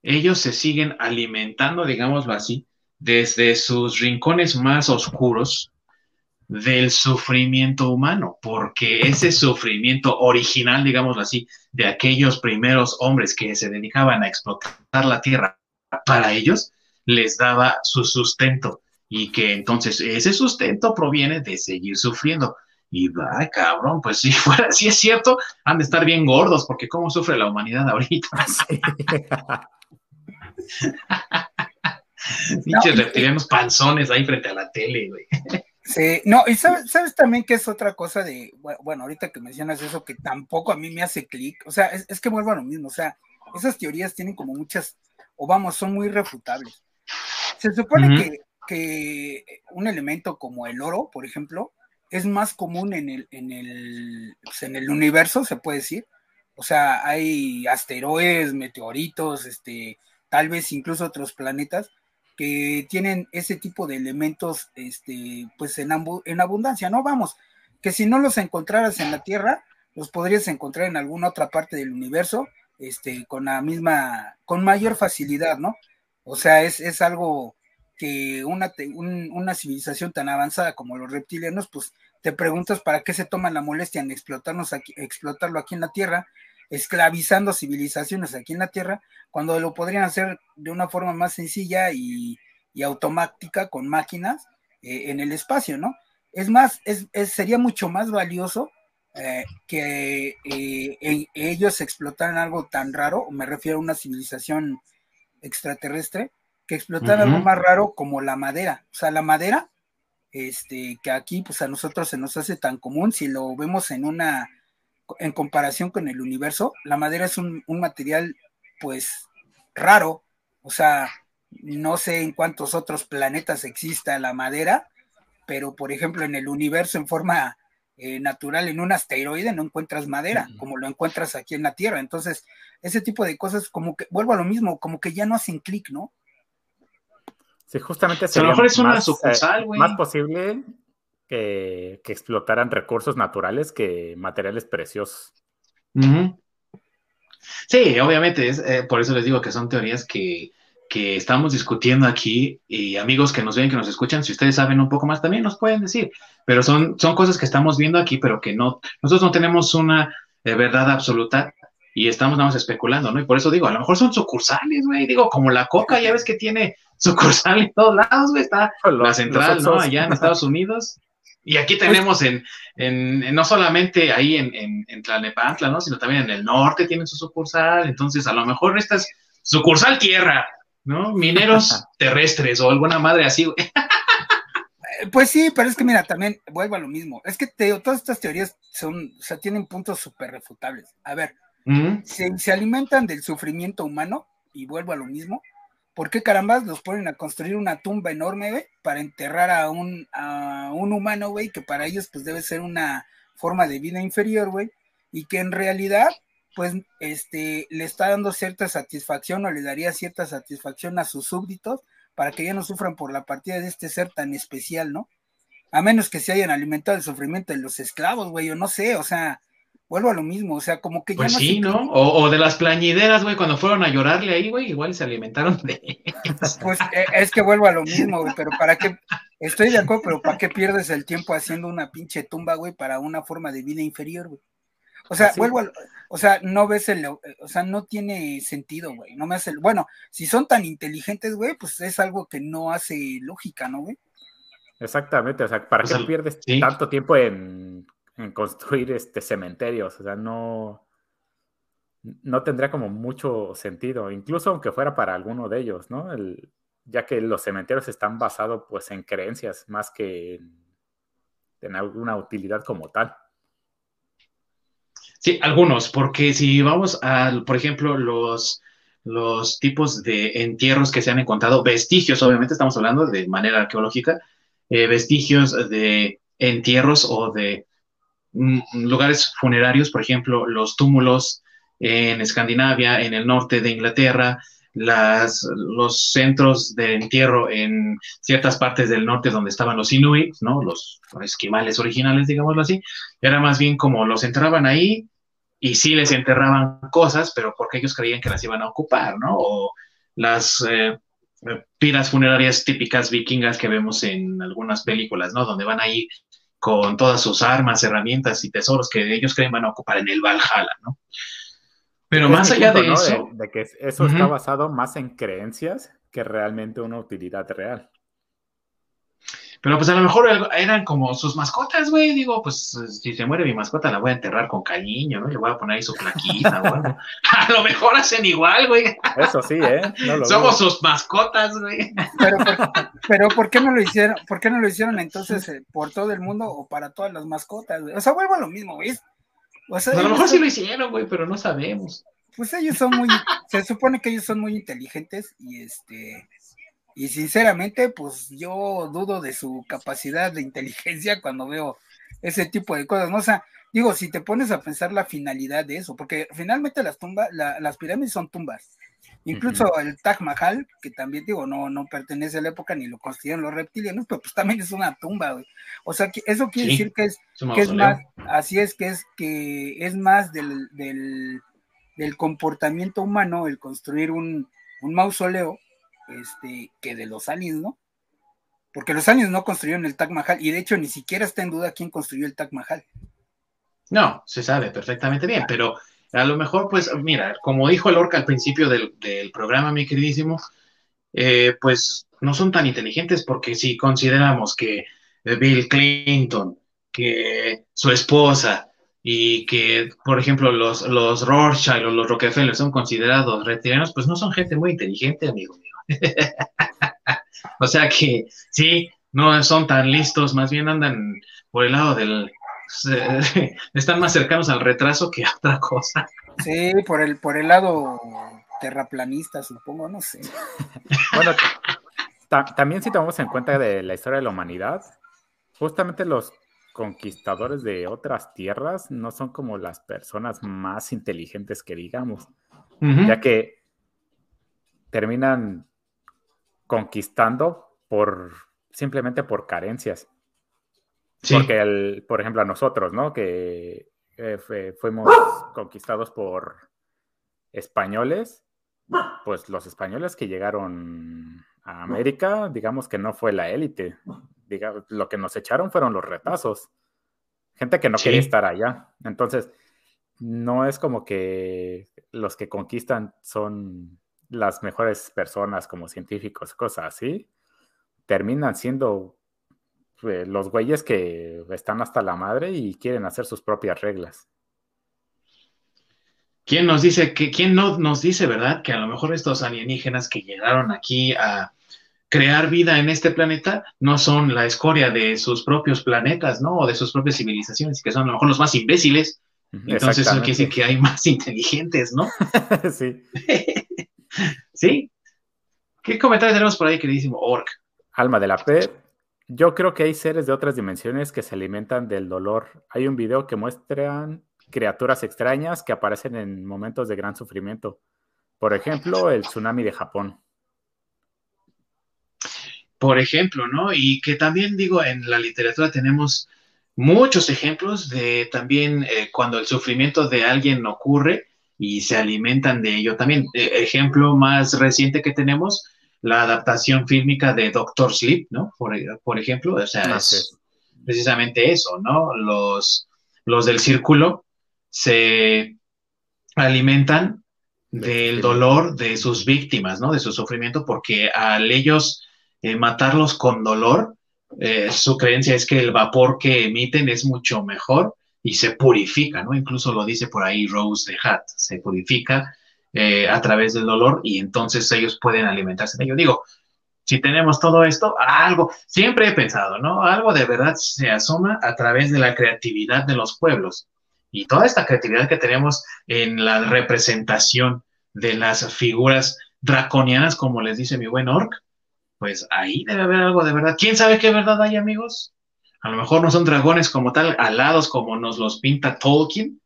ellos se siguen alimentando, digámoslo así, desde sus rincones más oscuros del sufrimiento humano, porque ese sufrimiento original, digámoslo así, de aquellos primeros hombres que se dedicaban a explotar la tierra para ellos, les daba su sustento y que entonces ese sustento proviene de seguir sufriendo. Y va, cabrón, pues si fuera, si es cierto, han de estar bien gordos, porque cómo sufre la humanidad ahorita. Pinches reptilianos panzones ahí frente a la tele, güey. Sí, no, y sabes, también que es otra cosa de, bueno, ahorita que mencionas eso, que tampoco a mí me hace clic, o sea, es, que vuelvo a lo mismo, o sea, esas teorías tienen como muchas, o vamos, son muy refutables. Se supone que, un elemento como el oro, por ejemplo, es más común en el, en el, pues, en el universo, se puede decir. O sea, hay asteroides, meteoritos, este, tal vez incluso otros planetas que tienen ese tipo de elementos este, pues en, abundancia, ¿no? Vamos, que si no los encontraras en la Tierra, los podrías encontrar en alguna otra parte del universo, este, con la misma, con mayor facilidad, ¿no? O sea, es, es algo que una, una civilización tan avanzada como los reptilianos, pues te preguntas para qué se toman la molestia en explotarnos aquí, explotarlo aquí en la Tierra, esclavizando civilizaciones aquí en la Tierra, cuando lo podrían hacer de una forma más sencilla y, automática con máquinas eh, en el espacio, ¿no? Es más, es, sería mucho más valioso eh, que eh, ellos explotaran algo tan raro, me refiero a una civilización extraterrestre, que explotaran algo más raro como la madera. O sea, la madera, este, que aquí pues a nosotros se nos hace tan común, si lo vemos en una en comparación con el universo, la madera es un, material pues raro, o sea, no sé en cuántos otros planetas exista la madera, pero por ejemplo en el universo en forma eh, natural, en un asteroide no encuentras madera, como lo encuentras aquí en la Tierra. Entonces, ese tipo de cosas como que, vuelvo a lo mismo, como que ya no hacen clic, ¿no? Sí, justamente a lo mejor es una sucursal, eh, güey. más posible que, explotaran recursos naturales que materiales preciosos. Sí, obviamente, es, eh, por eso les digo que son teorías que, estamos discutiendo aquí y amigos que nos ven, que nos escuchan, si ustedes saben un poco más también nos pueden decir, pero son, son cosas que estamos viendo aquí, pero que no, nosotros no tenemos una eh, verdad absoluta y estamos nada más especulando, ¿no? Y por eso digo, a lo mejor son sucursales, güey, digo, como la coca, ya ves que tiene sucursal en todos lados, güey, está la central, ¿no? Allá en Estados Unidos, y aquí pues tenemos en, en, no solamente ahí en, en, en Tlalnepantla, ¿no? Sino también en el norte tienen su sucursal. Entonces, a lo mejor esta es sucursal tierra, ¿no? Mineros terrestres o alguna madre así, güey. Eh, pues sí, pero es que mira, también vuelvo a lo mismo. Es que te, todas estas teorías son, o sea, tienen puntos súper refutables. A ver, se, se alimentan del sufrimiento humano, y vuelvo a lo mismo, ¿por qué carambas los ponen a construir una tumba enorme, güey, para enterrar a un, a un humano, güey, que para ellos pues debe ser una forma de vida inferior, güey, y que en realidad pues este le está dando cierta satisfacción o le daría cierta satisfacción a sus súbditos para que ya no sufran por la partida de este ser tan especial, ¿no? A menos que se hayan alimentado el sufrimiento de los esclavos, güey, o no sé, o sea, vuelvo a lo mismo, o sea, como que ya pues no sí, ¿no? O, de las plañideras, güey, cuando fueron a llorarle ahí, güey, igual se alimentaron de Pues eh, es que vuelvo a lo mismo, güey, pero para qué, estoy de acuerdo, pero ¿para qué pierdes el tiempo haciendo una pinche tumba, güey, para una forma de vida inferior, güey? O sea, vuelvo a, o sea, no ves el, o sea, no tiene sentido, güey, no me hace, bueno, si son tan inteligentes, güey, pues es algo que no hace lógica, ¿no, güey? Exactamente, o sea, ¿para qué pierdes tanto tiempo en en construir este cementerios, o sea, no, no tendría como mucho sentido, incluso aunque fuera para alguno de ellos, ¿no? El, ya que los cementerios están basados pues en creencias más que en, alguna utilidad como tal. Sí, algunos, porque si vamos a, por ejemplo, los, los tipos de entierros que se han encontrado, vestigios, obviamente estamos hablando de manera arqueológica, eh, vestigios de entierros o de lugares funerarios, por ejemplo, los túmulos en Escandinavia, en el norte de Inglaterra, los centros de entierro en ciertas partes del norte donde estaban los inuits, ¿no? Los esquimales originales, digámoslo así, era más bien como los enterraban ahí y sí les enterraban cosas, pero porque ellos creían que las iban a ocupar, ¿no? O las eh, piras funerarias típicas vikingas que vemos en algunas películas, ¿no? Donde van ahí con todas sus armas, herramientas y tesoros que ellos creen van a ocupar en el Valhalla, ¿no? Pero más allá de eso. De, que eso está basado más en creencias que realmente una utilidad real. Pero pues a lo mejor eran como sus mascotas, güey. Digo, pues si se muere mi mascota la voy a enterrar con cariño, ¿no? Le voy a poner ahí su plaquita o algo. A lo mejor hacen igual, güey. Eso sí, ¿eh? Somos sus mascotas, güey. Pero, pero ¿por qué no lo hicieron? ¿Por qué no lo hicieron entonces eh, por todo el mundo o para todas las mascotas, güey? O sea, vuelvo a lo mismo, güey a lo mejor sí lo hicieron, güey, pero no sabemos. Pues ellos son muy, se supone que ellos son muy inteligentes y este, y sinceramente, pues yo dudo de su capacidad de inteligencia cuando veo ese tipo de cosas, ¿no? O sea, digo, si te pones a pensar la finalidad de eso, porque finalmente las tumbas, las pirámides son tumbas, Incluso el Taj Mahal, que también digo, no, no pertenece a la época ni lo construyeron los reptilianos, pero pues también es una tumba, güey. O sea, que eso quiere decir que es, que es más, así es que es que es más del, del, del comportamiento humano el construir un, un, mausoleo este, que de los aliens, ¿no? Porque los aliens no construyeron el Taj Mahal, y de hecho ni siquiera está en duda quién construyó el Taj Mahal. No, se sabe perfectamente bien, pero a lo mejor, pues, mira, como dijo el Orca al principio del, programa, mi queridísimo, eh, pues no son tan inteligentes porque si consideramos que Bill Clinton, que su esposa y que, por ejemplo, los, los Rorschach o los Rockefeller son considerados reptilianos, pues no son gente muy inteligente, amigo mío. o sea que sí, no son tan listos, más bien andan por el lado del, están más cercanos al retraso que a otra cosa. Sí, por el, por el lado terraplanista, supongo, no sé. bueno, también si tomamos en cuenta de la historia de la humanidad, justamente los conquistadores de otras tierras no son como las personas más inteligentes que digamos, ya que terminan conquistando por simplemente por carencias. Porque, el, por ejemplo, a nosotros, ¿no? Que eh, fuimos conquistados por españoles, pues los españoles que llegaron a América, digamos que no fue la élite. Lo que nos echaron fueron los retazos. Gente que no quería estar allá. Entonces, no es como que los que conquistan son las mejores personas como científicos, cosas así. Terminan siendo eh, los güeyes que están hasta la madre y quieren hacer sus propias reglas. ¿Quién nos dice que, quién no nos dice, verdad, que a lo mejor estos alienígenas que llegaron aquí a crear vida en este planeta no son la escoria de sus propios planetas, ¿no? O de sus propias civilizaciones, que son a lo mejor los más imbéciles. Entonces eso quiere decir que hay más inteligentes, ¿no? sí. ¿Sí? ¿Qué comentario tenemos por ahí, queridísimo Orc? Alma de la P yo creo que hay seres de otras dimensiones que se alimentan del dolor. Hay un video que muestran criaturas extrañas que aparecen en momentos de gran sufrimiento. Por ejemplo, el tsunami de Japón. Por ejemplo, ¿no? Y que también digo, en la literatura tenemos muchos ejemplos de también eh, cuando el sufrimiento de alguien ocurre y se alimentan de ello. También, eh, ejemplo más reciente que tenemos, la adaptación fílmica de Doctor Sleep, ¿no? Por, ejemplo, o sea, es precisamente eso, ¿no? Los, los del círculo se alimentan del dolor de sus víctimas, ¿no? De su sufrimiento, porque al ellos eh, matarlos con dolor, eh, su creencia es que el vapor que emiten es mucho mejor y se purifica, ¿no? Incluso lo dice por ahí Rose de Hat, se purifica eh, a través del dolor y entonces ellos pueden alimentarse de ello. Digo, si tenemos todo esto, algo, siempre he pensado, ¿no? Algo de verdad se asoma a través de la creatividad de los pueblos y toda esta creatividad que tenemos en la representación de las figuras draconianas, como les dice mi buen Orc, pues ahí debe haber algo de verdad. ¿Quién sabe qué verdad hay, amigos? A lo mejor no son dragones como tal, alados como nos los pinta Tolkien,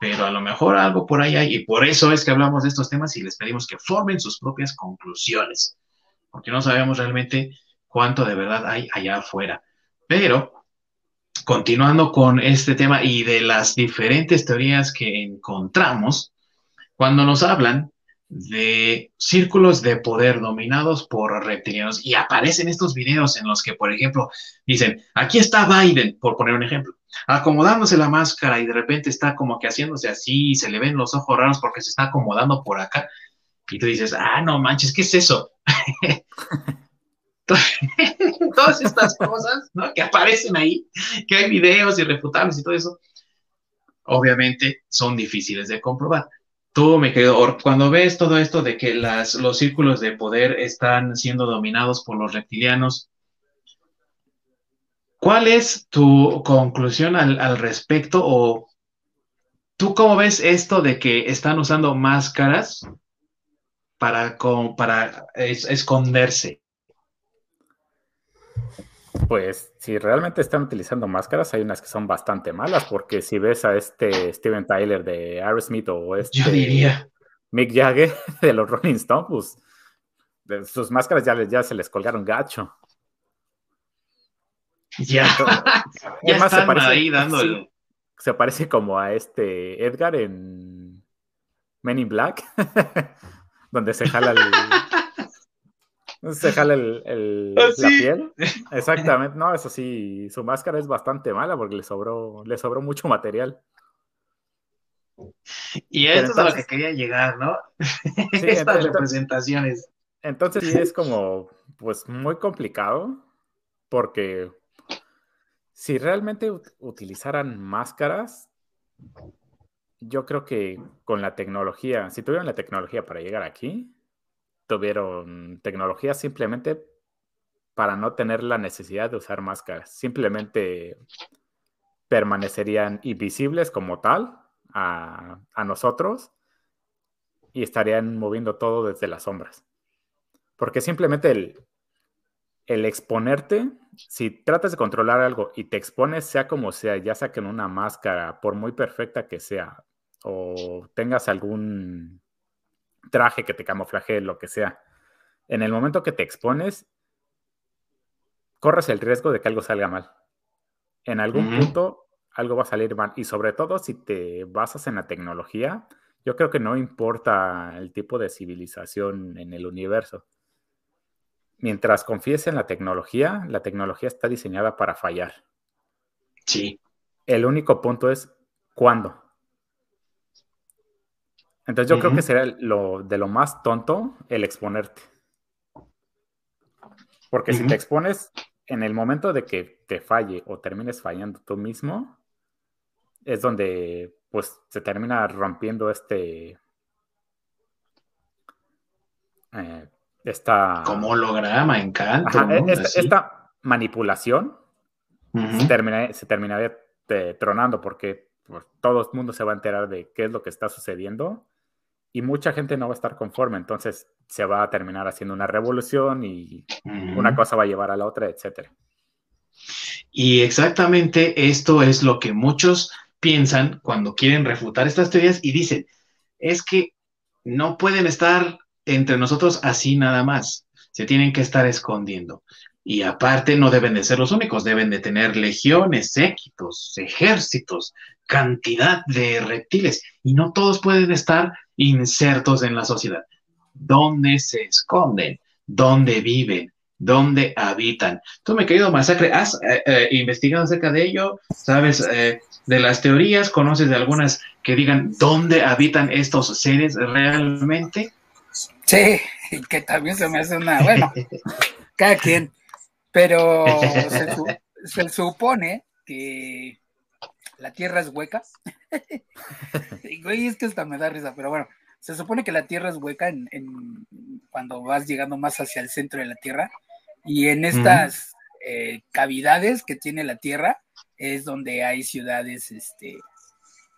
pero a lo mejor algo por ahí hay, y por eso es que hablamos de estos temas y les pedimos que formen sus propias conclusiones, porque no sabemos realmente cuánto de verdad hay allá afuera. Pero, continuando con este tema y de las diferentes teorías que encontramos, cuando nos hablan de círculos de poder dominados por reptilianos y aparecen estos videos en los que, por ejemplo, dicen, aquí está Biden, por poner un ejemplo, acomodándose la máscara y de repente está como que haciéndose así y se le ven los ojos raros porque se está acomodando por acá y tú dices, ah, no manches, ¿qué es eso? Todas estas cosas, ¿no? Que aparecen ahí, que hay videos irrefutables y todo eso, obviamente son difíciles de comprobar tú, me quedo, cuando ves todo esto de que las, los círculos de poder están siendo dominados por los reptilianos, ¿cuál es tu conclusión al, respecto o tú cómo ves esto de que están usando máscaras para, para esconderse? Pues si realmente están utilizando máscaras, hay unas que son bastante malas, porque si ves a este Steven Tyler de Aerosmith o este Yo diría. Mick Jagger de los Rolling Stones, pues sus máscaras ya, ya se les colgaron gacho. Ya, ya están se parece, ahí dándole. se parece como a este Edgar en Men in Black, donde se jala el, se jala el, ah, la piel. Exactamente. No, eso sí, su máscara es bastante mala porque le sobró, le sobró mucho material. Y esto es a lo que quería llegar, ¿no? Estas representaciones. Entonces sí es como, pues, muy complicado porque si realmente utilizaran máscaras, yo creo que con la tecnología, si tuvieran la tecnología para llegar aquí, tuvieron tecnología simplemente para no tener la necesidad de usar máscaras. Simplemente permanecerían invisibles como tal a, nosotros y estarían moviendo todo desde las sombras. Porque simplemente el, el exponerte, si tratas de controlar algo y te expones, sea como sea, ya sea con una máscara, por muy perfecta que sea, o tengas algún traje que te camuflaje, lo que sea. En el momento que te expones, corres el riesgo de que algo salga mal. En algún punto algo va a salir mal. Y sobre todo si te basas en la tecnología, yo creo que no importa el tipo de civilización en el universo. Mientras confíes en la tecnología, la tecnología está diseñada para fallar. Sí. El único punto es cuándo. Entonces yo creo que sería lo, de lo más tonto el exponerte. Porque si te expones en el momento de que te falle o termines fallando tú mismo, es donde pues se termina rompiendo este... Eh, esta... Como holograma, encanto. esta, manipulación se, termina, se terminaría tronando porque pues, todo el mundo se va a enterar de qué es lo que está sucediendo y mucha gente no va a estar conforme, entonces se va a terminar haciendo una revolución y una cosa va a llevar a la otra, etcétera. Y exactamente esto es lo que muchos piensan cuando quieren refutar estas teorías y dicen, es que no pueden estar entre nosotros así nada más, se tienen que estar escondiendo. Y aparte no deben de ser los únicos, deben de tener legiones, séquitos, ejércitos, cantidad de reptiles, y no todos pueden estar insertos en la sociedad. ¿Dónde se esconden? ¿Dónde viven? ¿Dónde habitan? Tú, mi querido Masacre, ¿has eh, eh, investigado acerca de ello? ¿Sabes eh, de las teorías? ¿Conoces de algunas que digan dónde habitan estos seres realmente? Sí, que también se me hace una, bueno, cada quien, pero se supone que la Tierra es hueca. güey, es que esta me da risa, pero bueno, se supone que la Tierra es hueca en, cuando vas llegando más hacia el centro de la Tierra y en estas eh, cavidades que tiene la Tierra es donde hay ciudades este,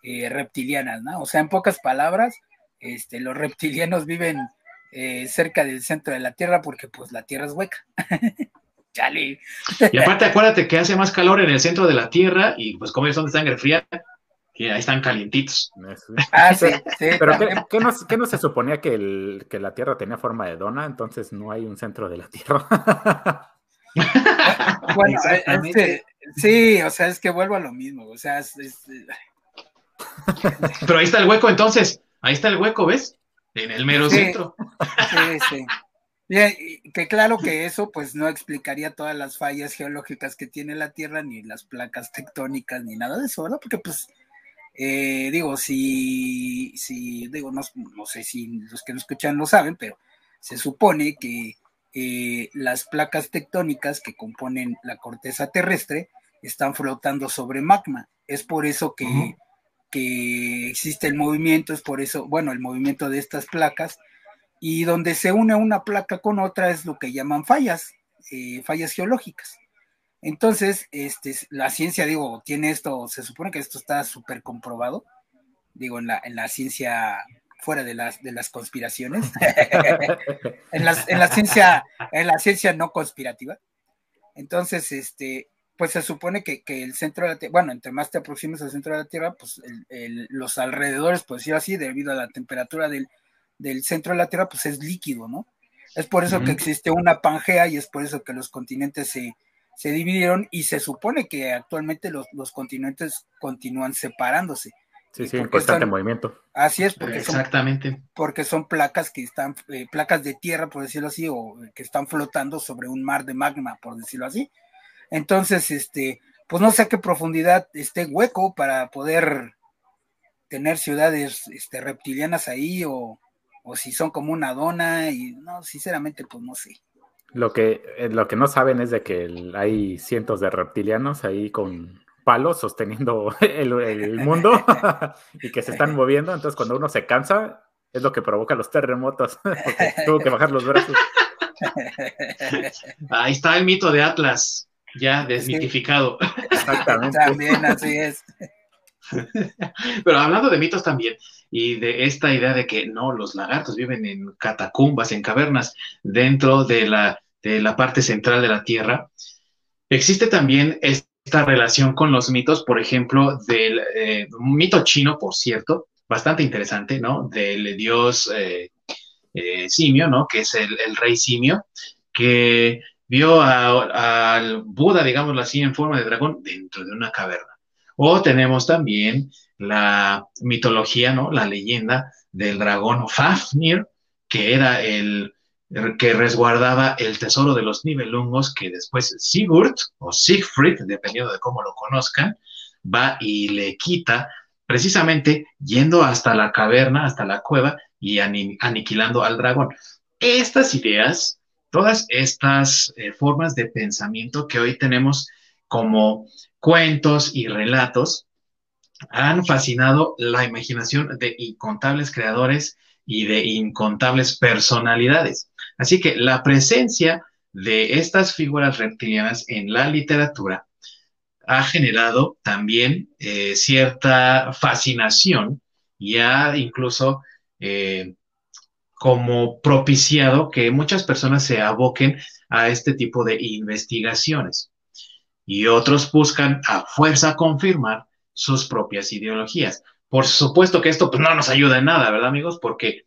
eh, reptilianas, ¿no? O sea, en pocas palabras, este, los reptilianos viven eh, cerca del centro de la Tierra porque pues la Tierra es hueca. Chale. Y aparte acuérdate que hace más calor en el centro de la Tierra y pues como ellos son de sangre fría, que ahí están calientitos. Ah, sí, sí. Pero ¿qué, no, se suponía que, que la Tierra tenía forma de dona? Entonces no hay un centro de la Tierra. bueno, este, sí, o sea, es que vuelvo a lo mismo, o sea, es, Pero ahí está el hueco entonces, ahí está el hueco, ¿ves? En el mero centro. Sí, sí. Que claro que eso pues no explicaría todas las fallas geológicas que tiene la Tierra, ni las placas tectónicas, ni nada de eso, ¿verdad? Porque pues, eh, digo, si, si digo, no, no, sé si los que lo escuchan lo saben, pero se supone que eh, las placas tectónicas que componen la corteza terrestre están flotando sobre magma. Es por eso que, que existe el movimiento, es por eso, bueno, el movimiento de estas placas y donde se une una placa con otra es lo que llaman fallas, eh, fallas geológicas. Entonces, este, la ciencia, digo, tiene esto, se supone que esto está súper comprobado, digo, en la, en la ciencia fuera de las, de las conspiraciones, en, en, la ciencia, en la ciencia no conspirativa. Entonces, este, pues se supone que, el centro de la Tierra, bueno, entre más te aproximes al centro de la Tierra, pues los alrededores, por decirlo así, debido a la temperatura del, del centro de la Tierra, pues es líquido, ¿no? Es por eso que existe una Pangea y es por eso que los continentes se, dividieron y se supone que actualmente los, continentes continúan separándose. Sí, sí, en constante movimiento. Así es, porque Exactamente. Son, porque son placas que están, eh, placas de tierra, por decirlo así, o que están flotando sobre un mar de magma, por decirlo así. Entonces, este, pues no sé a qué profundidad esté hueco para poder tener ciudades este, reptilianas ahí o, o si son como una dona y no, sinceramente pues no sé. Lo que, eh, lo que no saben es de que hay cientos de reptilianos ahí con palos sosteniendo el, mundo y que se están moviendo, entonces cuando uno se cansa es lo que provoca los terremotos, porque tuvo que bajar los brazos. Ahí está el mito de Atlas, ya desmitificado. Exactamente. También así es. Pero hablando de mitos también, y de esta idea de que no, los lagartos viven en catacumbas, en cavernas, dentro de la, de la parte central de la Tierra, existe también esta relación con los mitos, por ejemplo, del eh, mito chino, por cierto, bastante interesante, ¿no? Del dios eh, eh, simio, ¿no? Que es el, rey simio, que vio al Buda, digámoslo así, en forma de dragón dentro de una caverna. O tenemos también la mitología, ¿no? La leyenda del dragón Fafnir, que era el que resguardaba el tesoro de los nivelungos que después Sigurd o Siegfried, dependiendo de cómo lo conozcan, va y le quita precisamente yendo hasta la caverna, hasta la cueva y aniquilando al dragón. Estas ideas, todas estas eh, formas de pensamiento que hoy tenemos como cuentos y relatos han fascinado la imaginación de incontables creadores y de incontables personalidades. Así que la presencia de estas figuras reptilianas en la literatura ha generado también eh, cierta fascinación y ha incluso eh, como propiciado que muchas personas se aboquen a este tipo de investigaciones y otros buscan a fuerza confirmar sus propias ideologías. Por supuesto que esto pues, no nos ayuda en nada, ¿verdad, amigos? Porque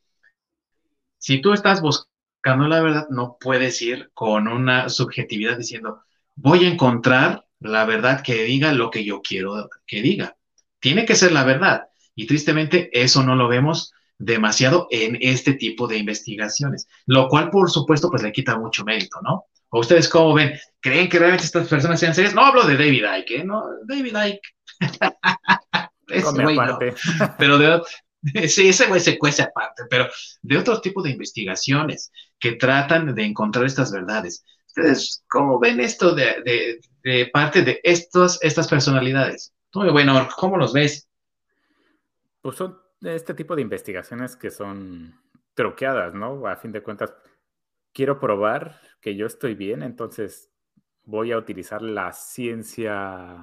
si tú estás buscando la verdad, no puedes ir con una subjetividad diciendo, voy a encontrar la verdad que diga lo que yo quiero que diga. Tiene que ser la verdad. Y tristemente eso no lo vemos demasiado en este tipo de investigaciones, lo cual por supuesto pues le quita mucho mérito, ¿no? ¿O ustedes cómo ven? ¿Creen que realmente estas personas sean serias? No hablo de David Icke, ¿eh? No, David Icke. ese güey no. Pero de sí, ese güey se cuece aparte, pero de otros tipos de investigaciones que tratan de encontrar estas verdades. ¿Ustedes cómo ven esto de, de, parte de estos, estas personalidades? Muy bueno, ¿cómo los ves? Pues son este tipo de investigaciones que son troqueadas, ¿no? A fin de cuentas, quiero probar que yo estoy bien, entonces voy a utilizar la ciencia,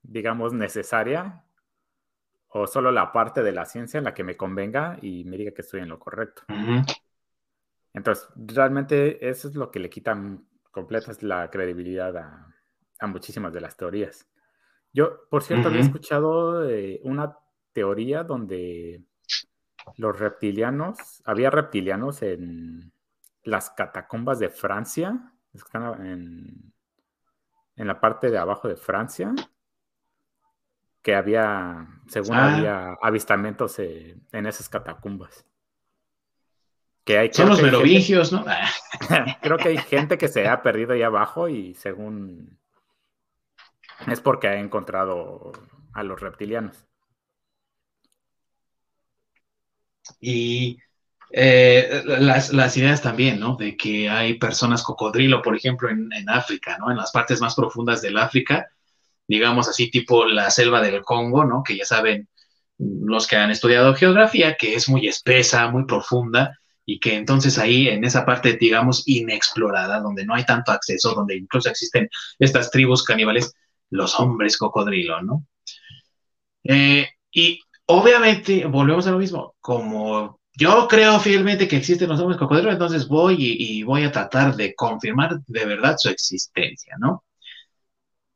digamos, necesaria o solo la parte de la ciencia en la que me convenga y me diga que estoy en lo correcto. Entonces, realmente eso es lo que le quita completa la credibilidad a, muchísimas de las teorías. Yo, por cierto, había escuchado una teoría donde los reptilianos, había reptilianos en las catacumbas de Francia, en, en la parte de abajo de Francia, que había, según ah. había avistamientos en esas catacumbas. Que hay, Son los merovingios, ¿no? creo que hay gente que se ha perdido ahí abajo y según es porque ha encontrado a los reptilianos. Y eh, las, ideas también, ¿no? De que hay personas cocodrilo, por ejemplo, en, África, ¿no? En las partes más profundas del África, digamos así, tipo la selva del Congo, ¿no? Que ya saben los que han estudiado geografía, que es muy espesa, muy profunda, y que entonces ahí, en esa parte, digamos, inexplorada, donde no hay tanto acceso, donde incluso existen estas tribus caníbales, los hombres cocodrilo, ¿no? Eh, y obviamente, volvemos a lo mismo, como yo creo fielmente que existen los hombres cocodrilo, entonces voy y voy a tratar de confirmar de verdad su existencia, ¿no?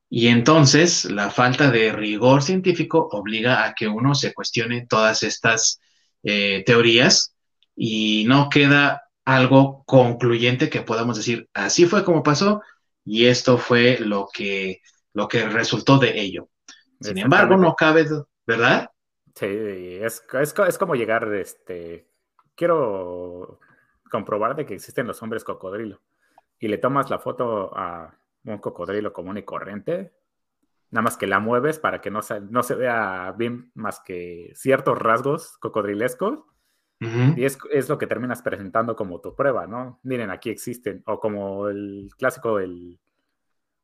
Y entonces la falta de rigor científico obliga a que uno se cuestione todas estas eh, teorías y no queda algo concluyente que podamos decir, así fue como pasó y esto fue lo que, lo que resultó de ello. Sin embargo, no cabe, ¿verdad? Sí, es, es, como llegar, este, quiero comprobar de que existen los hombres cocodrilo y le tomas la foto a un cocodrilo común y corriente, nada más que la mueves para que no se, no se vea bien más que ciertos rasgos cocodrilescos. Y es, lo que terminas presentando como tu prueba, ¿no? Miren, aquí existen. O como el clásico del,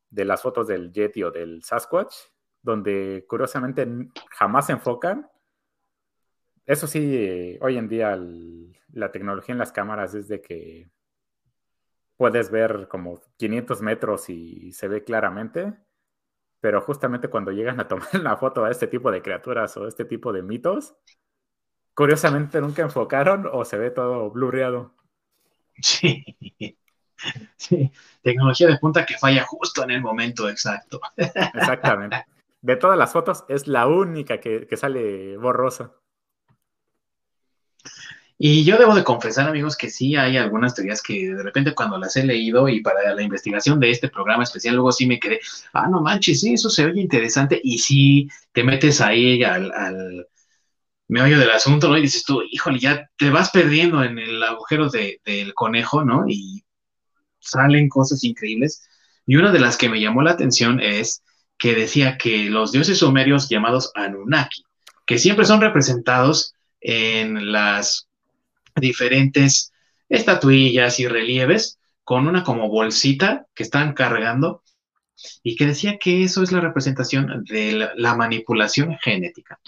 de las fotos del Yeti o del Sasquatch, donde curiosamente jamás se enfocan. Eso sí, hoy en día la tecnología en las cámaras es de que puedes ver como 500 metros y se ve claramente, pero justamente cuando llegan a tomar una foto a este tipo de criaturas o este tipo de mitos, curiosamente nunca enfocaron o se ve todo blurreado. Sí. Sí, tecnología de punta que falla justo en el momento exacto. Exactamente. De todas las fotos es la única que, que sale borrosa. Y yo debo de confesar, amigos, que sí hay algunas teorías que de repente cuando las he leído y para la investigación de este programa especial, luego sí me quedé, ah, no manches, sí, eso se oye interesante y sí te metes ahí al, al meollo del asunto, ¿no? Y dices tú, híjole, ya te vas perdiendo en el agujero del conejo, ¿no? Y salen cosas increíbles. Y una de las que me llamó la atención es que decía que los dioses sumerios llamados Anunnaki, que siempre son representados en las diferentes estatuillas y relieves con una como bolsita que están cargando y que decía que eso es la representación de la, manipulación genética.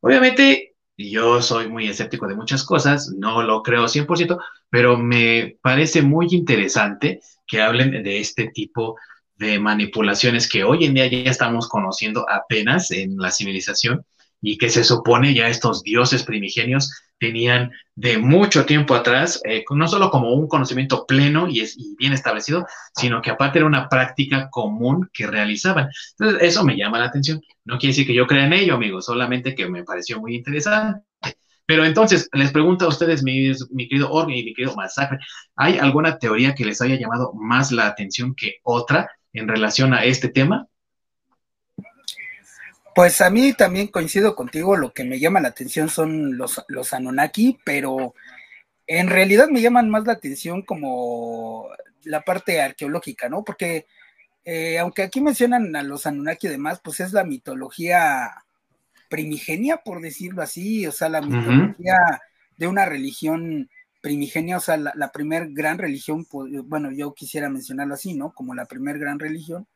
Obviamente, yo soy muy escéptico de muchas cosas, no lo creo 100%, pero me parece muy interesante que hablen de este tipo de manipulaciones que hoy en día ya estamos conociendo apenas en la civilización y que se supone ya estos dioses primigenios tenían de mucho tiempo atrás, eh, no solo como un conocimiento pleno y, es, bien establecido, sino que aparte era una práctica común que realizaban. Entonces, eso me llama la atención. No quiere decir que yo crea en ello, amigos, solamente que me pareció muy interesante. Pero entonces, les pregunto a ustedes, mi, mi querido Org y mi querido Masacre, ¿hay alguna teoría que les haya llamado más la atención que otra en relación a este tema? Pues a mí también coincido contigo, lo que me llama la atención son los, los Anunnaki, pero en realidad me llaman más la atención como la parte arqueológica, ¿no? Porque eh, aunque aquí mencionan a los Anunnaki y demás, pues es la mitología primigenia, por decirlo así, o sea, la mitología de una religión primigenia, o sea, la, la primer gran religión, pues, bueno, yo quisiera mencionarlo así, ¿no? Como la primer gran religión,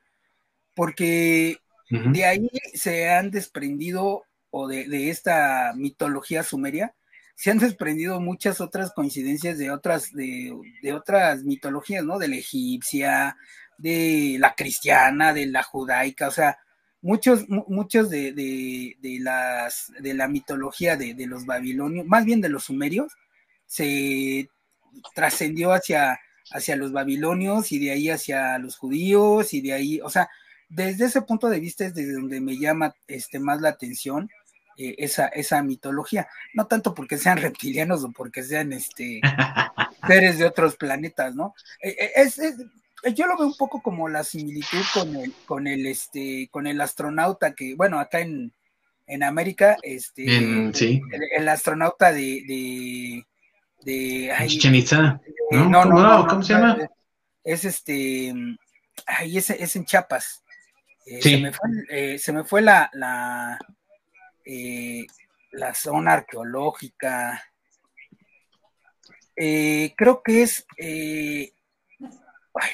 porque de ahí se han desprendido, o de, esta mitología sumeria, se han desprendido muchas otras coincidencias de otras, de, otras mitologías, ¿no? De la egipcia, de la cristiana, de la judaica, o sea, muchos, muchos de, de, de, las, de la mitología de, de, los babilonios, más bien de los sumerios, se trascendió hacia, hacia los babilonios y de ahí hacia los judíos y de ahí, o sea, desde ese punto de vista es desde donde me llama este, más la atención eh, esa, esa mitología. No tanto porque sean reptilianos o porque sean este, seres de otros planetas, ¿no? Eh, eh, es, es, yo lo veo un poco como la similitud con el, con el, este, con el astronauta que, bueno, acá en, en América, este, sí. el, el, astronauta de, de, de ay, Chichen Itza. ¿No? No, no, no, ¿cómo se llama? Es este, ay, es, es en Chiapas. Eh, sí. se, me fue, eh, se, me fue, la, la, eh, la zona arqueológica. creo que es, ay,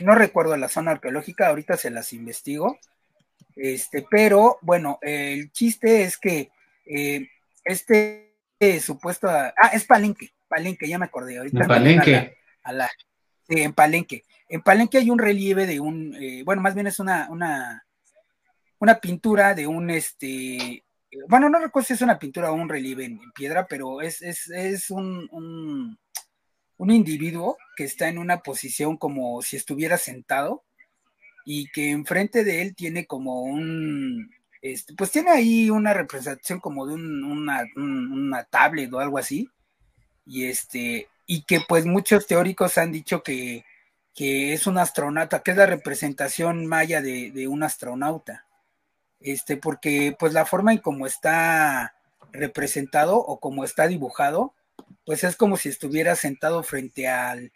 no recuerdo la zona arqueológica, ahorita se las investigo. Este, pero bueno, el chiste es que este supuesto, ah, es Palenque, Palenque, ya me acordé ahorita. En Palenque. A la, a la, en Palenque. En Palenque hay un relieve de un, bueno, más bien es una, una una pintura de un, este, bueno, no recuerdo si es una pintura o un relieve en, piedra, pero es, es, es un, un, individuo que está en una posición como si estuviera sentado y que enfrente de él tiene como un, este, pues tiene ahí una representación como de un, una, un, una tablet o algo así, y este, y que pues muchos teóricos han dicho que, que es un astronauta, que es la representación maya de, de un astronauta este, porque pues la forma en cómo está representado o como está dibujado, pues es como si estuviera sentado frente al,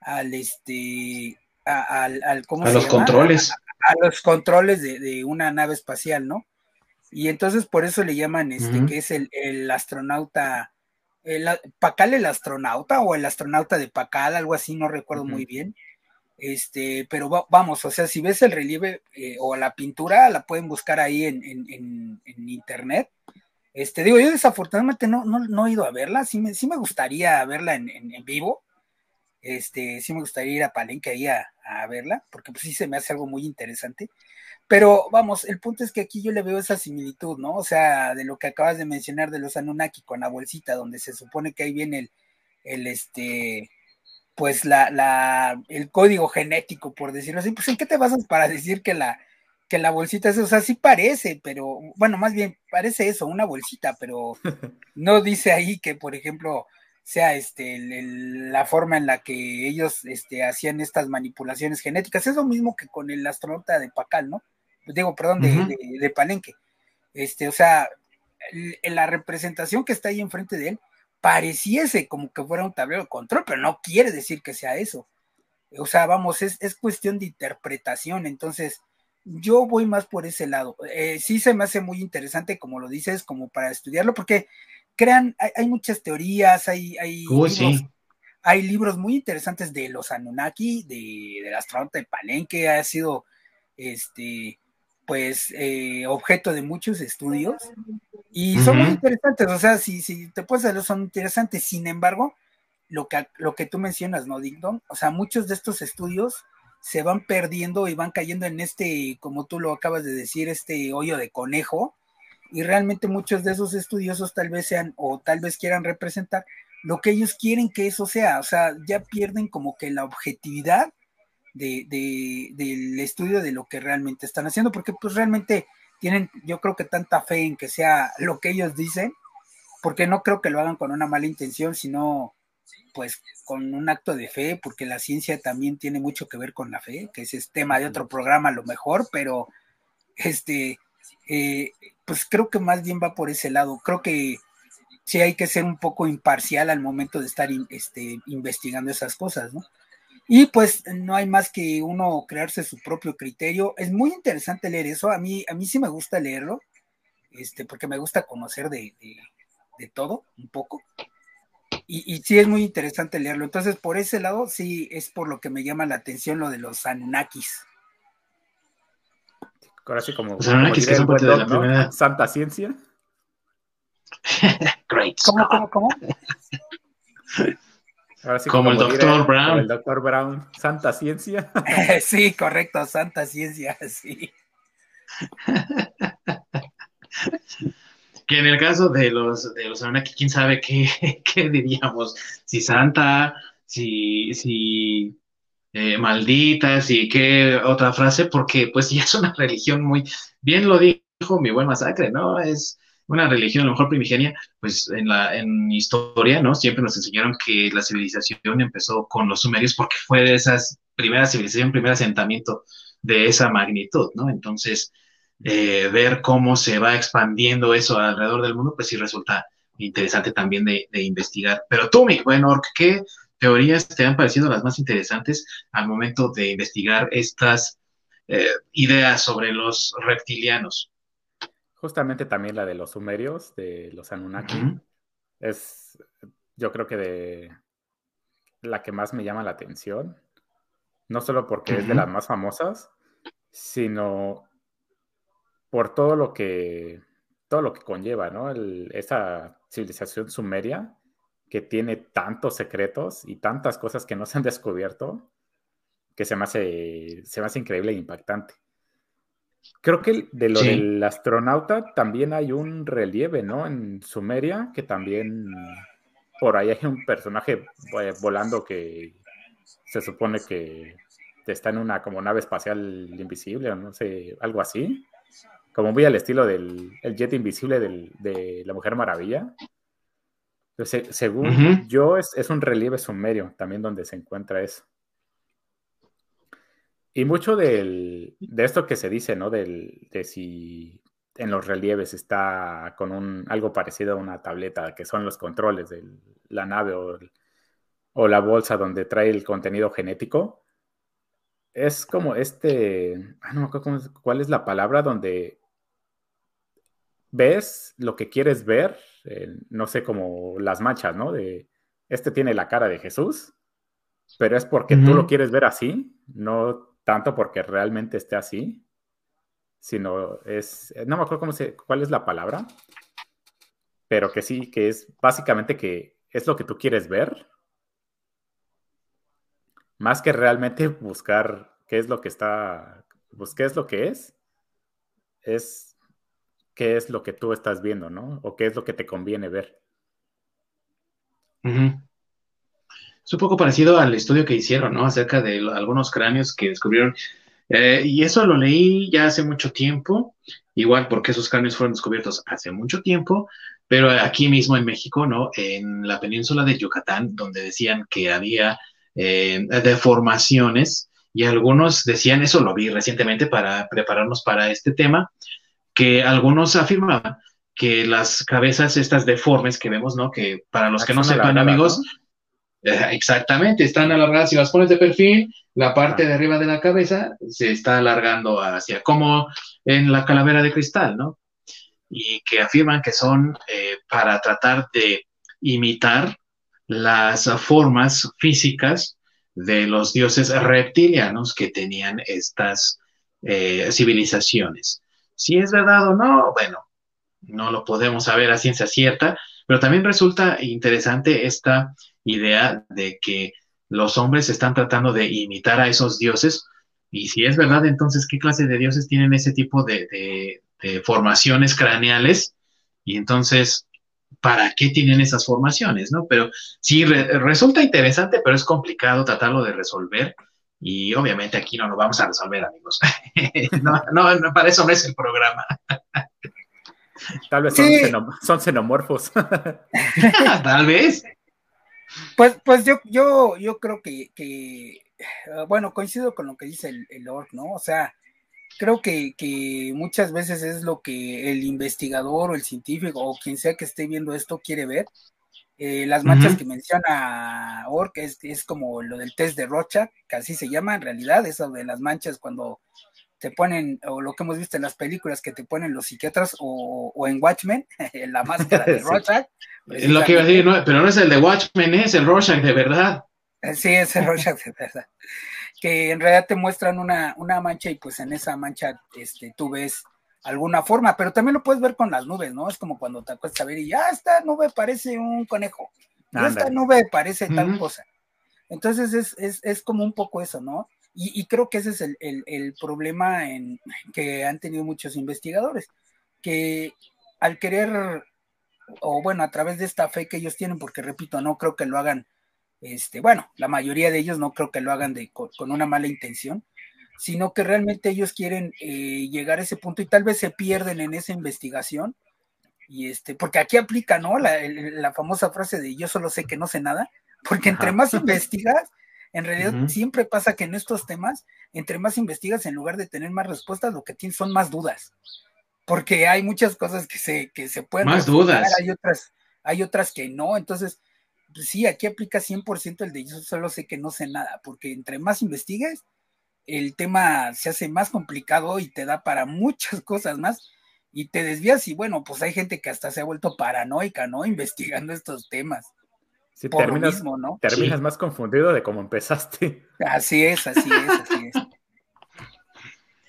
al este, a, al, al ¿cómo a se los llama? controles. A, a los controles de, de, una nave espacial, ¿no? Y entonces por eso le llaman este, uh -huh. que es el, el astronauta, el, Pacal el astronauta o el astronauta de Pacal, algo así, no recuerdo uh -huh. muy bien. Este, pero va, vamos, o sea, si ves el relieve eh, o la pintura, la pueden buscar ahí en, en, internet. Este, digo, yo desafortunadamente no, no, no, he ido a verla, sí me, me gustaría verla en, vivo. Este, sí me gustaría ir a Palenque ahí a, a, verla, porque pues sí se me hace algo muy interesante. Pero vamos, el punto es que aquí yo le veo esa similitud, ¿no? O sea, de lo que acabas de mencionar de los Anunnaki con la bolsita, donde se supone que ahí viene el, el este, pues la, la, el código genético, por decirlo así, pues en qué te basas para decir que la, que la bolsita es, o sea, sí parece, pero, bueno, más bien parece eso, una bolsita, pero no dice ahí que, por ejemplo, sea este el, el, la forma en la que ellos este, hacían estas manipulaciones genéticas. Es lo mismo que con el astronauta de Pacal, ¿no? Digo, perdón, de, uh -huh. de, de Palenque. Este, o sea, la representación que está ahí enfrente de él pareciese como que fuera un tablero de control, pero no quiere decir que sea eso. O sea, vamos, es, es cuestión de interpretación. Entonces, yo voy más por ese lado. Eh, sí se me hace muy interesante, como lo dices, como para estudiarlo, porque crean, hay, hay muchas teorías, hay, hay, Uy, libros, sí. hay libros muy interesantes de los Anunnaki, de, del astronauta de Palenque, ha sido este pues eh, objeto de muchos estudios y son uh -huh. muy interesantes, o sea, si, si te puedes saber, son interesantes, sin embargo, lo que, lo que tú mencionas, ¿no, Ding Dong? O sea, muchos de estos estudios se van perdiendo y van cayendo en este, como tú lo acabas de decir, este hoyo de conejo, y realmente muchos de esos estudiosos tal vez sean o tal vez quieran representar lo que ellos quieren que eso sea, o sea, ya pierden como que la objetividad de, de, del estudio de lo que realmente están haciendo, porque pues realmente tienen, yo creo que tanta fe en que sea lo que ellos dicen, porque no creo que lo hagan con una mala intención, sino pues con un acto de fe, porque la ciencia también tiene mucho que ver con la fe, que ese es tema de otro programa a lo mejor, pero este, eh, pues creo que más bien va por ese lado. Creo que sí hay que ser un poco imparcial al momento de estar este, investigando esas cosas, ¿no? Y pues no hay más que uno crearse su propio criterio. Es muy interesante leer eso. A mí, a mí sí me gusta leerlo, este, porque me gusta conocer de, de, de todo, un poco. Y, y, sí es muy interesante leerlo. Entonces, por ese lado, sí es por lo que me llama la atención lo de los Anunnakis. Ahora sí, como, los Anunnakis que son parte de la ¿no? primera... Santa Ciencia. Great. ¿Cómo, cómo, cómo? Ahora sí, como, como, el doctor Brown. Como el doctor Brown, Santa Ciencia. sí, correcto, Santa Ciencia, sí. que en el caso de los de los Anunnaki, quién sabe qué, qué diríamos, si santa, si, si eh, malditas y qué otra frase, porque pues ya es una religión muy, bien lo dijo mi buen masacre, ¿no? Es una religión a lo mejor primigenia, pues en la en historia, ¿no? Siempre nos enseñaron que la civilización empezó con los sumerios porque fue de esas primeras civilización, primer asentamiento de esa magnitud, ¿no? Entonces, eh, ver cómo se va expandiendo eso alrededor del mundo, pues sí resulta interesante también de, investigar. Pero tú, mi buen Orc, ¿qué teorías te han parecido las más interesantes al momento de investigar estas eh, ideas sobre los reptilianos? Justamente también la de los sumerios, de los Anunnaki, es yo creo que de la que más me llama la atención, no solo porque es de las más famosas, sino por todo lo que, todo lo que conlleva, ¿no? esa civilización sumeria que tiene tantos secretos y tantas cosas que no se han descubierto, que se me hace, se me hace increíble e impactante. Creo que de lo del astronauta también hay un relieve, ¿no? En Sumeria, que también por ahí hay un personaje eh, volando que se supone que está en una como nave espacial invisible, o no sé, algo así como muy al estilo del jet invisible de la Mujer Maravilla. Entonces, según yo, es, un relieve sumerio también donde se encuentra eso. Y mucho de esto que se dice, ¿no? Del, de si en los relieves está con un, algo parecido a una tableta, que son los controles de la nave o, o la bolsa donde trae el contenido genético. Es como este, ah, no me acuerdo cuál es la palabra donde ves lo que quieres ver, eh, no sé, como las manchas, ¿no? De, este tiene la cara de Jesús, pero es porque tú lo quieres ver así, no tanto porque realmente esté así, sino es, no me acuerdo cómo se, cuál es la palabra, pero que sí, que es básicamente que es lo que tú quieres ver, más que realmente buscar qué es lo que está, pues qué es lo que es, es qué es lo que tú estás viendo, ¿no? O qué es lo que te conviene ver. Es un poco parecido al estudio que hicieron, ¿no? Acerca de algunos cráneos que descubrieron. Eh, y eso lo leí ya hace mucho tiempo, igual porque esos cráneos fueron descubiertos hace mucho tiempo, pero aquí mismo en México, ¿no? En la península de Yucatán, donde decían que había eh, deformaciones y algunos decían, eso lo vi recientemente para prepararnos para este tema, que algunos afirmaban que las cabezas estas deformes que vemos, ¿no? Que para los que no sepan, amigos, exactamente, están alargadas. Si las pones de perfil, la parte de arriba de la cabeza se está alargando hacia, como en la calavera de cristal, ¿no? Y que afirman que son eh, para tratar de imitar las formas físicas de los dioses reptilianos que tenían estas eh, civilizaciones. Si es verdad o no, bueno, no lo podemos saber a ciencia cierta, pero también resulta interesante esta idea de que los hombres están tratando de imitar a esos dioses. Y si es verdad, entonces, ¿qué clase de dioses tienen ese tipo de, formaciones craneales? Y entonces, ¿para qué tienen esas formaciones? ¿no? Pero sí, resulta interesante, pero es complicado tratarlo de resolver. Y obviamente aquí no lo vamos a resolver, amigos. no, no, para eso no es el programa. Tal vez son, xenomorfos. Tal vez. Pues, pues yo, yo, yo creo que, ah, bueno, coincido con lo que dice el, el Lord, ¿no? O sea, creo que, que, muchas veces es lo que el investigador o el científico o quien sea que esté viendo esto quiere ver. Eh, las manchas que menciona Ork es, es como lo del test de Rocha, que así se llama en realidad, eso de las manchas cuando te ponen, o lo que hemos visto en las películas que te ponen los psiquiatras o, en Watchmen, la máscara de Rorschach. Es lo que iba a decir, pero no es el de Watchmen, es el Rorschach de verdad. Eh, sí, es el Rorschach de verdad. Que en realidad te muestran una, una mancha y pues en esa mancha este, tú ves alguna forma, pero también lo puedes ver con las nubes, ¿no? Es como cuando te acuestas a ver y ya esta nube parece un conejo, esta nube parece tal cosa. Entonces es, es, es, como un poco eso, ¿no? Y, creo que ese es el, problema en, que han tenido muchos investigadores, que al querer, o bueno, a través de esta fe que ellos tienen, porque repito, no creo que lo hagan, este, bueno, la mayoría de ellos no creo que lo hagan de, con, una mala intención, sino que realmente ellos quieren eh, llegar a ese punto y tal vez se pierden en esa investigación. Y este, porque aquí aplica, ¿no? La, famosa frase de yo solo sé que no sé nada, porque entre más investigas, en realidad siempre pasa que en estos temas, entre más investigas, en lugar de tener más respuestas, lo que tienes son más dudas. Porque hay muchas cosas que se, que se pueden... Más dudas. Hay otras, hay otras que no. Entonces, pues sí, aquí aplica 100% el de yo solo sé que no sé nada, porque entre más investigues, el tema se hace más complicado y te da para muchas cosas más y te desvías y bueno, pues hay gente que hasta se ha vuelto paranoica, ¿no? Investigando estos temas. Sí, terminas, ¿no? terminas más confundido de cómo empezaste. Así es, así es, así es.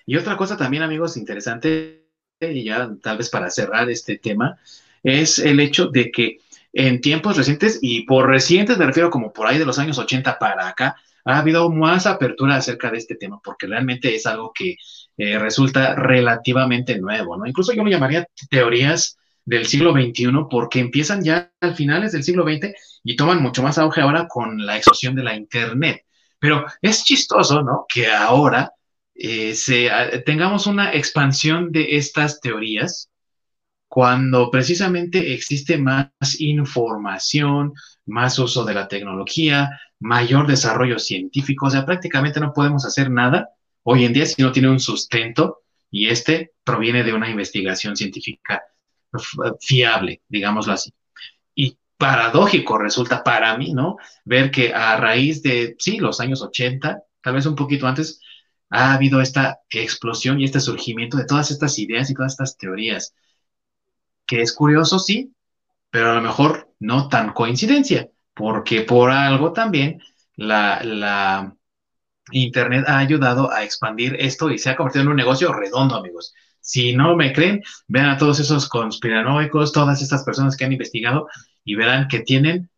Y otra cosa también, amigos, interesante, y ya tal vez para cerrar este tema, es el hecho de que en tiempos recientes, y por recientes me refiero como por ahí de los años 80 para acá, ha habido más apertura acerca de este tema, porque realmente es algo que eh, resulta relativamente nuevo, ¿no? Incluso yo lo llamaría teorías del siglo XXI porque empiezan ya al finales del siglo XX y toman mucho más auge ahora con la explosión de la Internet. Pero es chistoso, ¿no? Que ahora eh, se, tengamos una expansión de estas teorías cuando precisamente existe más información, más uso de la tecnología, mayor desarrollo científico. O sea, prácticamente no podemos hacer nada hoy en día si no tiene un sustento y este proviene de una investigación científica fiable, digámoslo así. Y paradójico resulta para mí, ¿no? Ver que a raíz de, sí, los años 80, tal vez un poquito antes, ha habido esta explosión y este surgimiento de todas estas ideas y todas estas teorías, que es curioso, sí, pero a lo mejor no tan coincidencia, porque por algo también la, la Internet ha ayudado a expandir esto y se ha convertido en un negocio redondo, amigos. Si no me creen, vean a todos esos conspiranoicos, todas estas personas que han investigado y verán que tienen,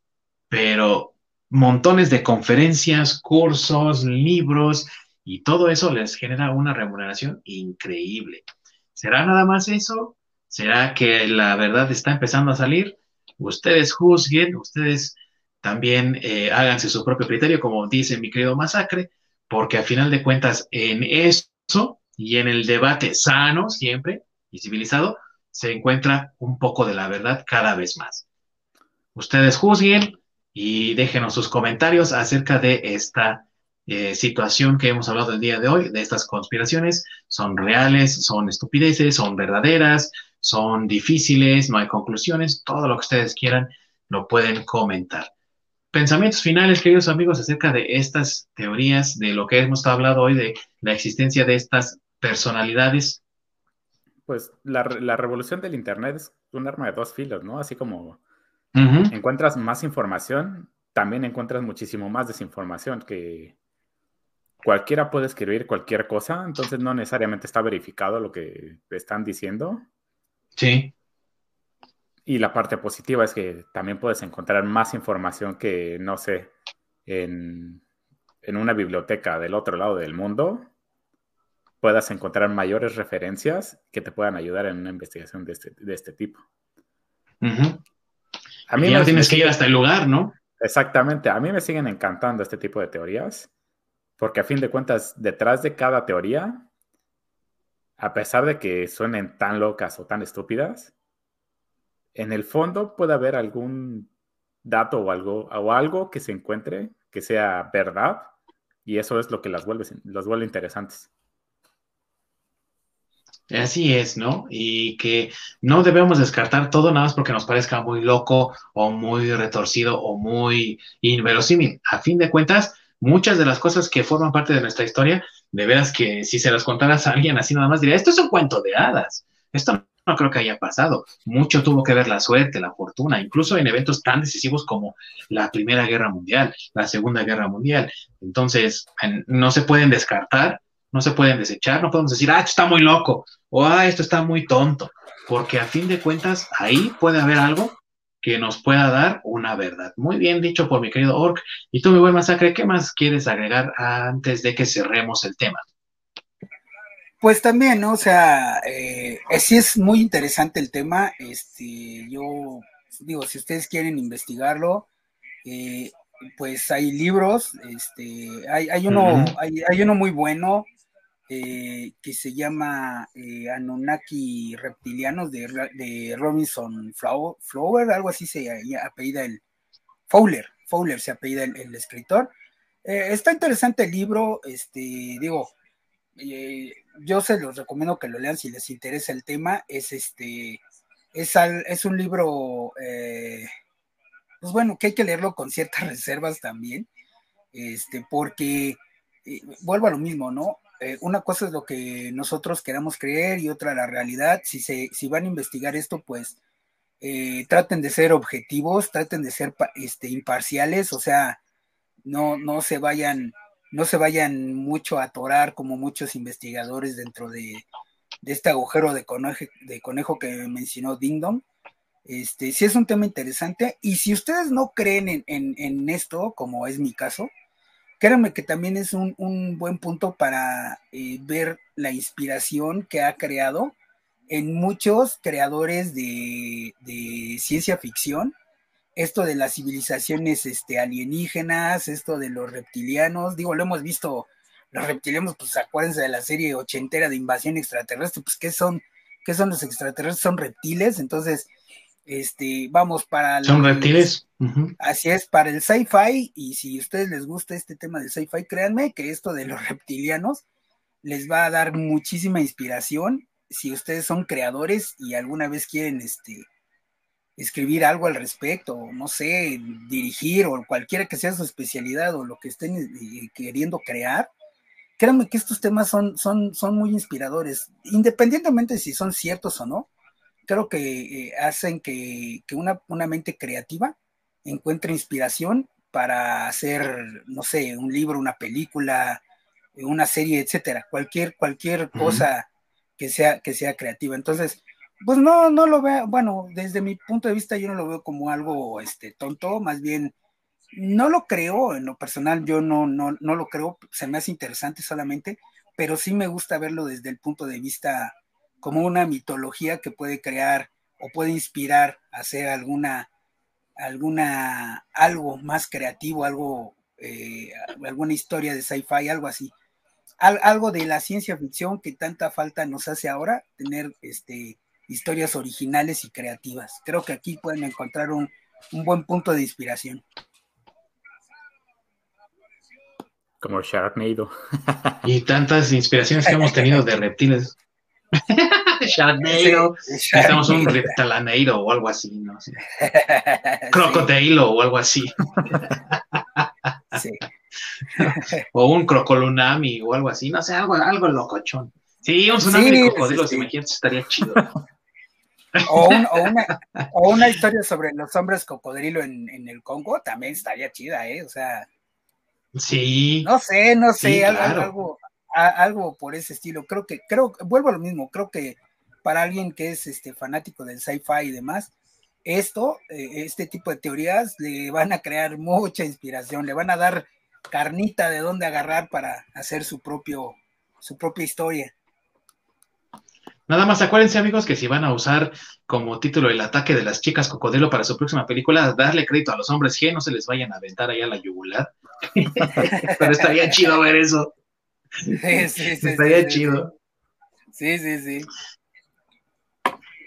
pero montones de conferencias, cursos, libros y todo eso les genera una remuneración increíble. ¿Será nada más eso? ¿Será que la verdad está empezando a salir? Ustedes juzguen, ustedes también eh, háganse su propio criterio, como dice mi querido Masacre, porque al final de cuentas en eso y en el debate sano siempre y civilizado se encuentra un poco de la verdad cada vez más. Ustedes juzguen y déjenos sus comentarios acerca de esta eh, situación que hemos hablado el día de hoy, de estas conspiraciones. ¿Son reales? ¿Son estupideces? ¿Son verdaderas? ¿Son difíciles? ¿No hay conclusiones? Todo lo que ustedes quieran lo pueden comentar. Pensamientos finales, queridos amigos, acerca de estas teorías, de lo que hemos hablado hoy, de la existencia de estas personalidades? Pues la, revolución del Internet es un arma de dos filos, ¿no? Así como encuentras más información, también encuentras muchísimo más desinformación que cualquiera puede escribir cualquier cosa, entonces no necesariamente está verificado lo que están diciendo. Sí. Y la parte positiva es que también puedes encontrar más información que, no sé, en, en una biblioteca del otro lado del mundo puedas encontrar mayores referencias que te puedan ayudar en una investigación de este, este tipo. A mí ya tienes que ir hasta el lugar, ¿no? Exactamente. A mí me siguen encantando este tipo de teorías, porque a fin de cuentas, detrás de cada teoría, a pesar de que suenen tan locas o tan estúpidas, en el fondo puede haber algún dato o algo, o algo que se encuentre que sea verdad, y eso es lo que las vuelve, las vuelve interesantes. Así es, ¿no? Y que no debemos descartar todo nada más porque nos parezca muy loco o muy retorcido o muy inverosímil. A fin de cuentas, muchas de las cosas que forman parte de nuestra historia, de veras que si se las contaras a alguien así nada más diría, esto es un cuento de hadas. Esto no creo que haya pasado. Mucho tuvo que ver la suerte, la fortuna, incluso en eventos tan decisivos como la Primera Guerra Mundial, la Segunda Guerra Mundial. Entonces, no se pueden descartar no se pueden desechar, no podemos decir, ah, esto está muy loco o ah, esto está muy tonto, porque a fin de cuentas ahí puede haber algo que nos pueda dar una verdad. Muy bien dicho por mi querido Orc. Y tú, mi buen masacre, ¿qué más quieres agregar antes de que cerremos el tema? Pues también, ¿no? O sea, eh, sí es muy interesante el tema. Este, yo digo, si ustedes quieren investigarlo, eh, pues hay libros, este, hay, hay uno, hay, hay, uno muy bueno eh, que se llama eh, Anunnaki Reptilianos de, de Robinson Flower, algo así se apellida el Fowler, Fowler se apellida el, escritor. Eh, está interesante el libro, este, digo, yo se los recomiendo que lo lean si les interesa el tema, es este, es, es un libro, pues bueno, que hay que leerlo con ciertas reservas también, este, porque vuelvo a lo mismo, ¿no? Eh, una cosa es lo que nosotros queramos creer y otra la realidad. Si, se, si van a investigar esto, pues eh, traten de ser objetivos, traten de ser este, imparciales, o sea, no, no se vayan, no se vayan mucho a atorar como muchos investigadores dentro de, este agujero de conejo, de conejo que mencionó Ding Este, sí es un tema interesante y si ustedes no creen en, en esto, como es mi caso, créanme que también es un, buen punto para eh, ver la inspiración que ha creado en muchos creadores de, ciencia ficción. Esto de las civilizaciones este, alienígenas, esto de los reptilianos, digo, lo hemos visto, los reptilianos, pues acuérdense de la serie ochentera de invasión extraterrestre, pues ¿qué son? ¿Qué son los extraterrestres? Son reptiles, entonces este, vamos para... Son reptiles. Así es, para el sci-fi, y si a ustedes les gusta este tema del sci-fi, créanme que esto de los reptilianos les va a dar muchísima inspiración. Si ustedes son creadores y alguna vez quieren este, escribir algo al respecto, no sé, dirigir o cualquiera que sea su especialidad o lo que estén eh, queriendo crear, créanme que estos temas son, son, son muy inspiradores, independientemente de si son ciertos o no creo que eh, hacen que, una, mente creativa encuentre inspiración para hacer, no sé, un libro, una película, una serie, etcétera, cualquier, cualquier cosa que sea, que sea creativa. Entonces, pues no, no lo veo, bueno, desde mi punto de vista yo no lo veo como algo este, tonto, más bien no lo creo, en lo personal yo no, no, no lo creo, se me hace interesante solamente, pero sí me gusta verlo desde el punto de vista como una mitología que puede crear o puede inspirar a hacer alguna, alguna, algo más creativo, algo, eh, alguna historia de sci-fi, algo así. algo de la ciencia ficción que tanta falta nos hace ahora, tener este, historias originales y creativas. Creo que aquí pueden encontrar un, un buen punto de inspiración. Como Sharknado. y tantas inspiraciones que hemos tenido de reptiles. Sharknado. Necesitamos un reptalaneiro o algo así, ¿no? Sí. o algo así. sí. o un crocolunami o algo así, no sé, algo, algo locochón. Sí, un tsunami de cocodrilos, imagínate, estaría chido. O, una, o, una, historia sobre los hombres cocodrilo en, en, el Congo también estaría chida, ¿eh? O sea. Sí. No sé, no sé, algo, algo por ese estilo. Creo que, creo, vuelvo a lo mismo, creo que para alguien que es este fanático del sci-fi y demás, esto, eh, este tipo de teorías le van a crear mucha inspiración, le van a dar carnita de dónde agarrar para hacer su propio, su propia historia. Nada más acuérdense, amigos, que si van a usar como título el ataque de las chicas cocodrilo para su próxima película, darle crédito a los hombres G, no se les vayan a aventar ahí a la yugular. Pero estaría chido ver eso. Sí, sí, sí. Estaría chido. Sí, sí, sí.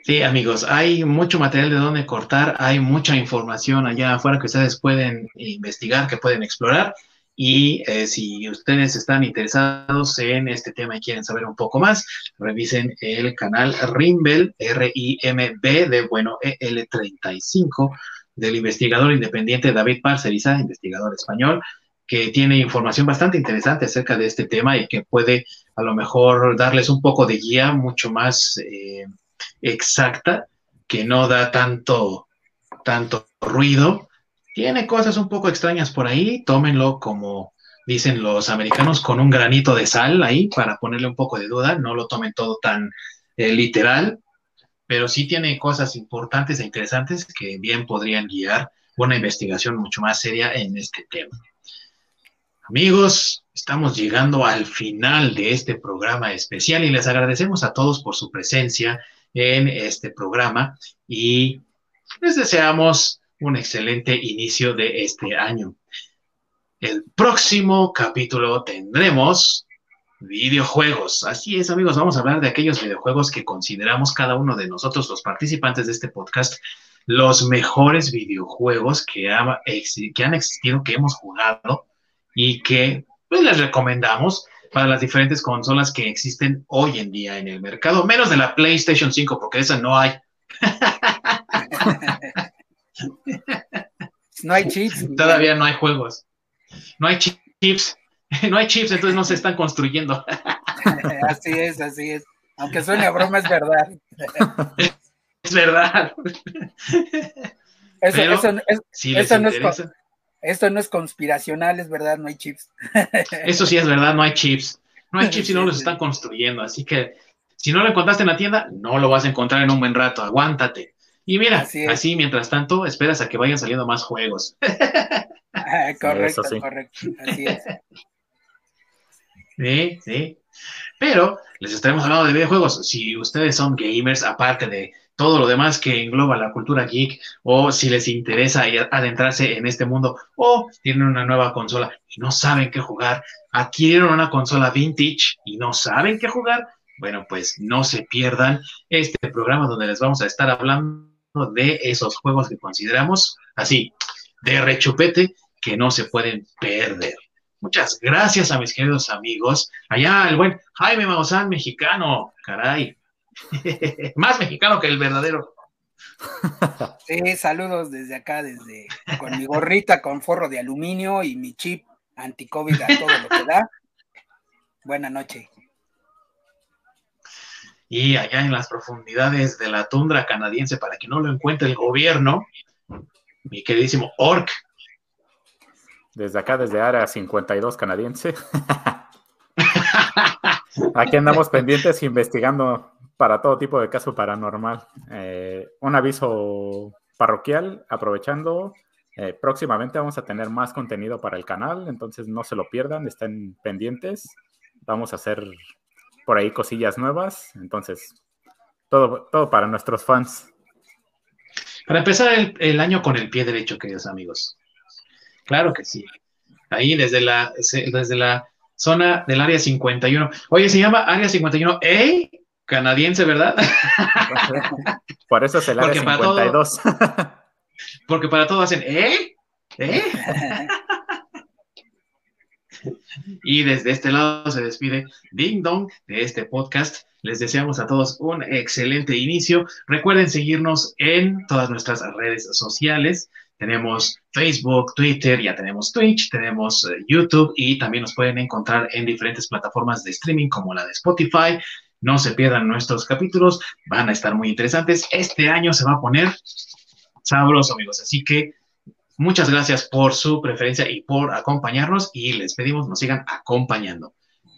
Sí, amigos, hay mucho material de donde cortar, hay mucha información allá afuera que ustedes pueden investigar, que pueden explorar. Y eh, si ustedes están interesados en este tema y quieren saber un poco más, revisen el canal Rimbel, R-I-M-B, de bueno, EL35, del investigador independiente David Parceriza, investigador español que tiene información bastante interesante acerca de este tema y que puede a lo mejor darles un poco de guía mucho más eh, exacta, que no da tanto, tanto ruido. Tiene cosas un poco extrañas por ahí, tómenlo como dicen los americanos, con un granito de sal ahí para ponerle un poco de duda, no lo tomen todo tan eh, literal, pero sí tiene cosas importantes e interesantes que bien podrían guiar una investigación mucho más seria en este tema. Amigos, estamos llegando al final de este programa especial y les agradecemos a todos por su presencia en este programa y les deseamos un excelente inicio de este año. El próximo capítulo tendremos videojuegos. Así es, amigos, vamos a hablar de aquellos videojuegos que consideramos cada uno de nosotros, los participantes de este podcast, los mejores videojuegos que, que han existido, que hemos jugado y que pues, les recomendamos para las diferentes consolas que existen hoy en día en el mercado, menos de la PlayStation 5, porque esa no hay. no hay chips. Todavía no hay juegos. No hay chips. No hay chips, entonces no se están construyendo. así es, así es. Aunque suene a broma, es verdad. Es verdad. Eso, eso, eso no es, esto no es conspiracional, es verdad, no hay chips. Eso sí es verdad, no hay chips. No hay chips y no los están construyendo. Así que si no lo encontraste en la tienda, no lo vas a encontrar en un buen rato. Aguántate. Y mira, así, mientras tanto, esperas a que vayan saliendo más juegos. Ah, correcto, correcto. Así es. Sí, sí. Pero les estaremos hablando de videojuegos. Si ustedes son gamers, aparte de todo lo demás que engloba la cultura geek, o si les interesa adentrarse en este mundo, o tienen una nueva consola y no saben qué jugar, adquirieron una consola vintage y no saben qué jugar, bueno, pues no se pierdan este programa donde les vamos a estar hablando de esos juegos que consideramos así, de rechupete, que no se pueden perder. Muchas gracias a mis queridos amigos. Allá el buen Jaime Maussan, mexicano, caray. Más mexicano que el verdadero. Sí, saludos desde acá, desde con mi gorrita con forro de aluminio y mi chip anti-COVID a todo lo que da. Buena noche. Y allá en las profundidades de la tundra canadiense, para que no lo encuentre el gobierno, mi queridísimo Orc. Desde acá, desde Área 52 canadiense. Aquí andamos pendientes investigando para todo tipo de caso paranormal. Eh, un aviso parroquial, aprovechando, eh, próximamente vamos a tener más contenido para el canal, entonces no se lo pierdan, estén pendientes. Vamos a hacer por ahí cosillas nuevas, entonces todo, todo para nuestros fans. Para empezar el, año con el pie derecho, queridos amigos. Claro que sí. Ahí desde la, desde la zona del área 51. Oye, se llama área 51. Canadiense, ¿verdad? Por eso es el área 52. porque para todo hacen, ¿eh? ¿Eh? y desde este lado se despide Ding Dong de este podcast. Les deseamos a todos un excelente inicio. Recuerden seguirnos en todas nuestras redes sociales. Tenemos Facebook, Twitter, ya tenemos Twitch, tenemos eh, YouTube y también nos pueden encontrar en diferentes plataformas de streaming como la de Spotify, no se pierdan nuestros capítulos, van a estar muy interesantes. Este año se va a poner sabroso, amigos. Así que muchas gracias por su preferencia y por acompañarnos y les pedimos nos sigan acompañando.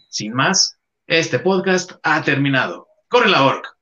Sin más, este podcast ha terminado. Corre la orca.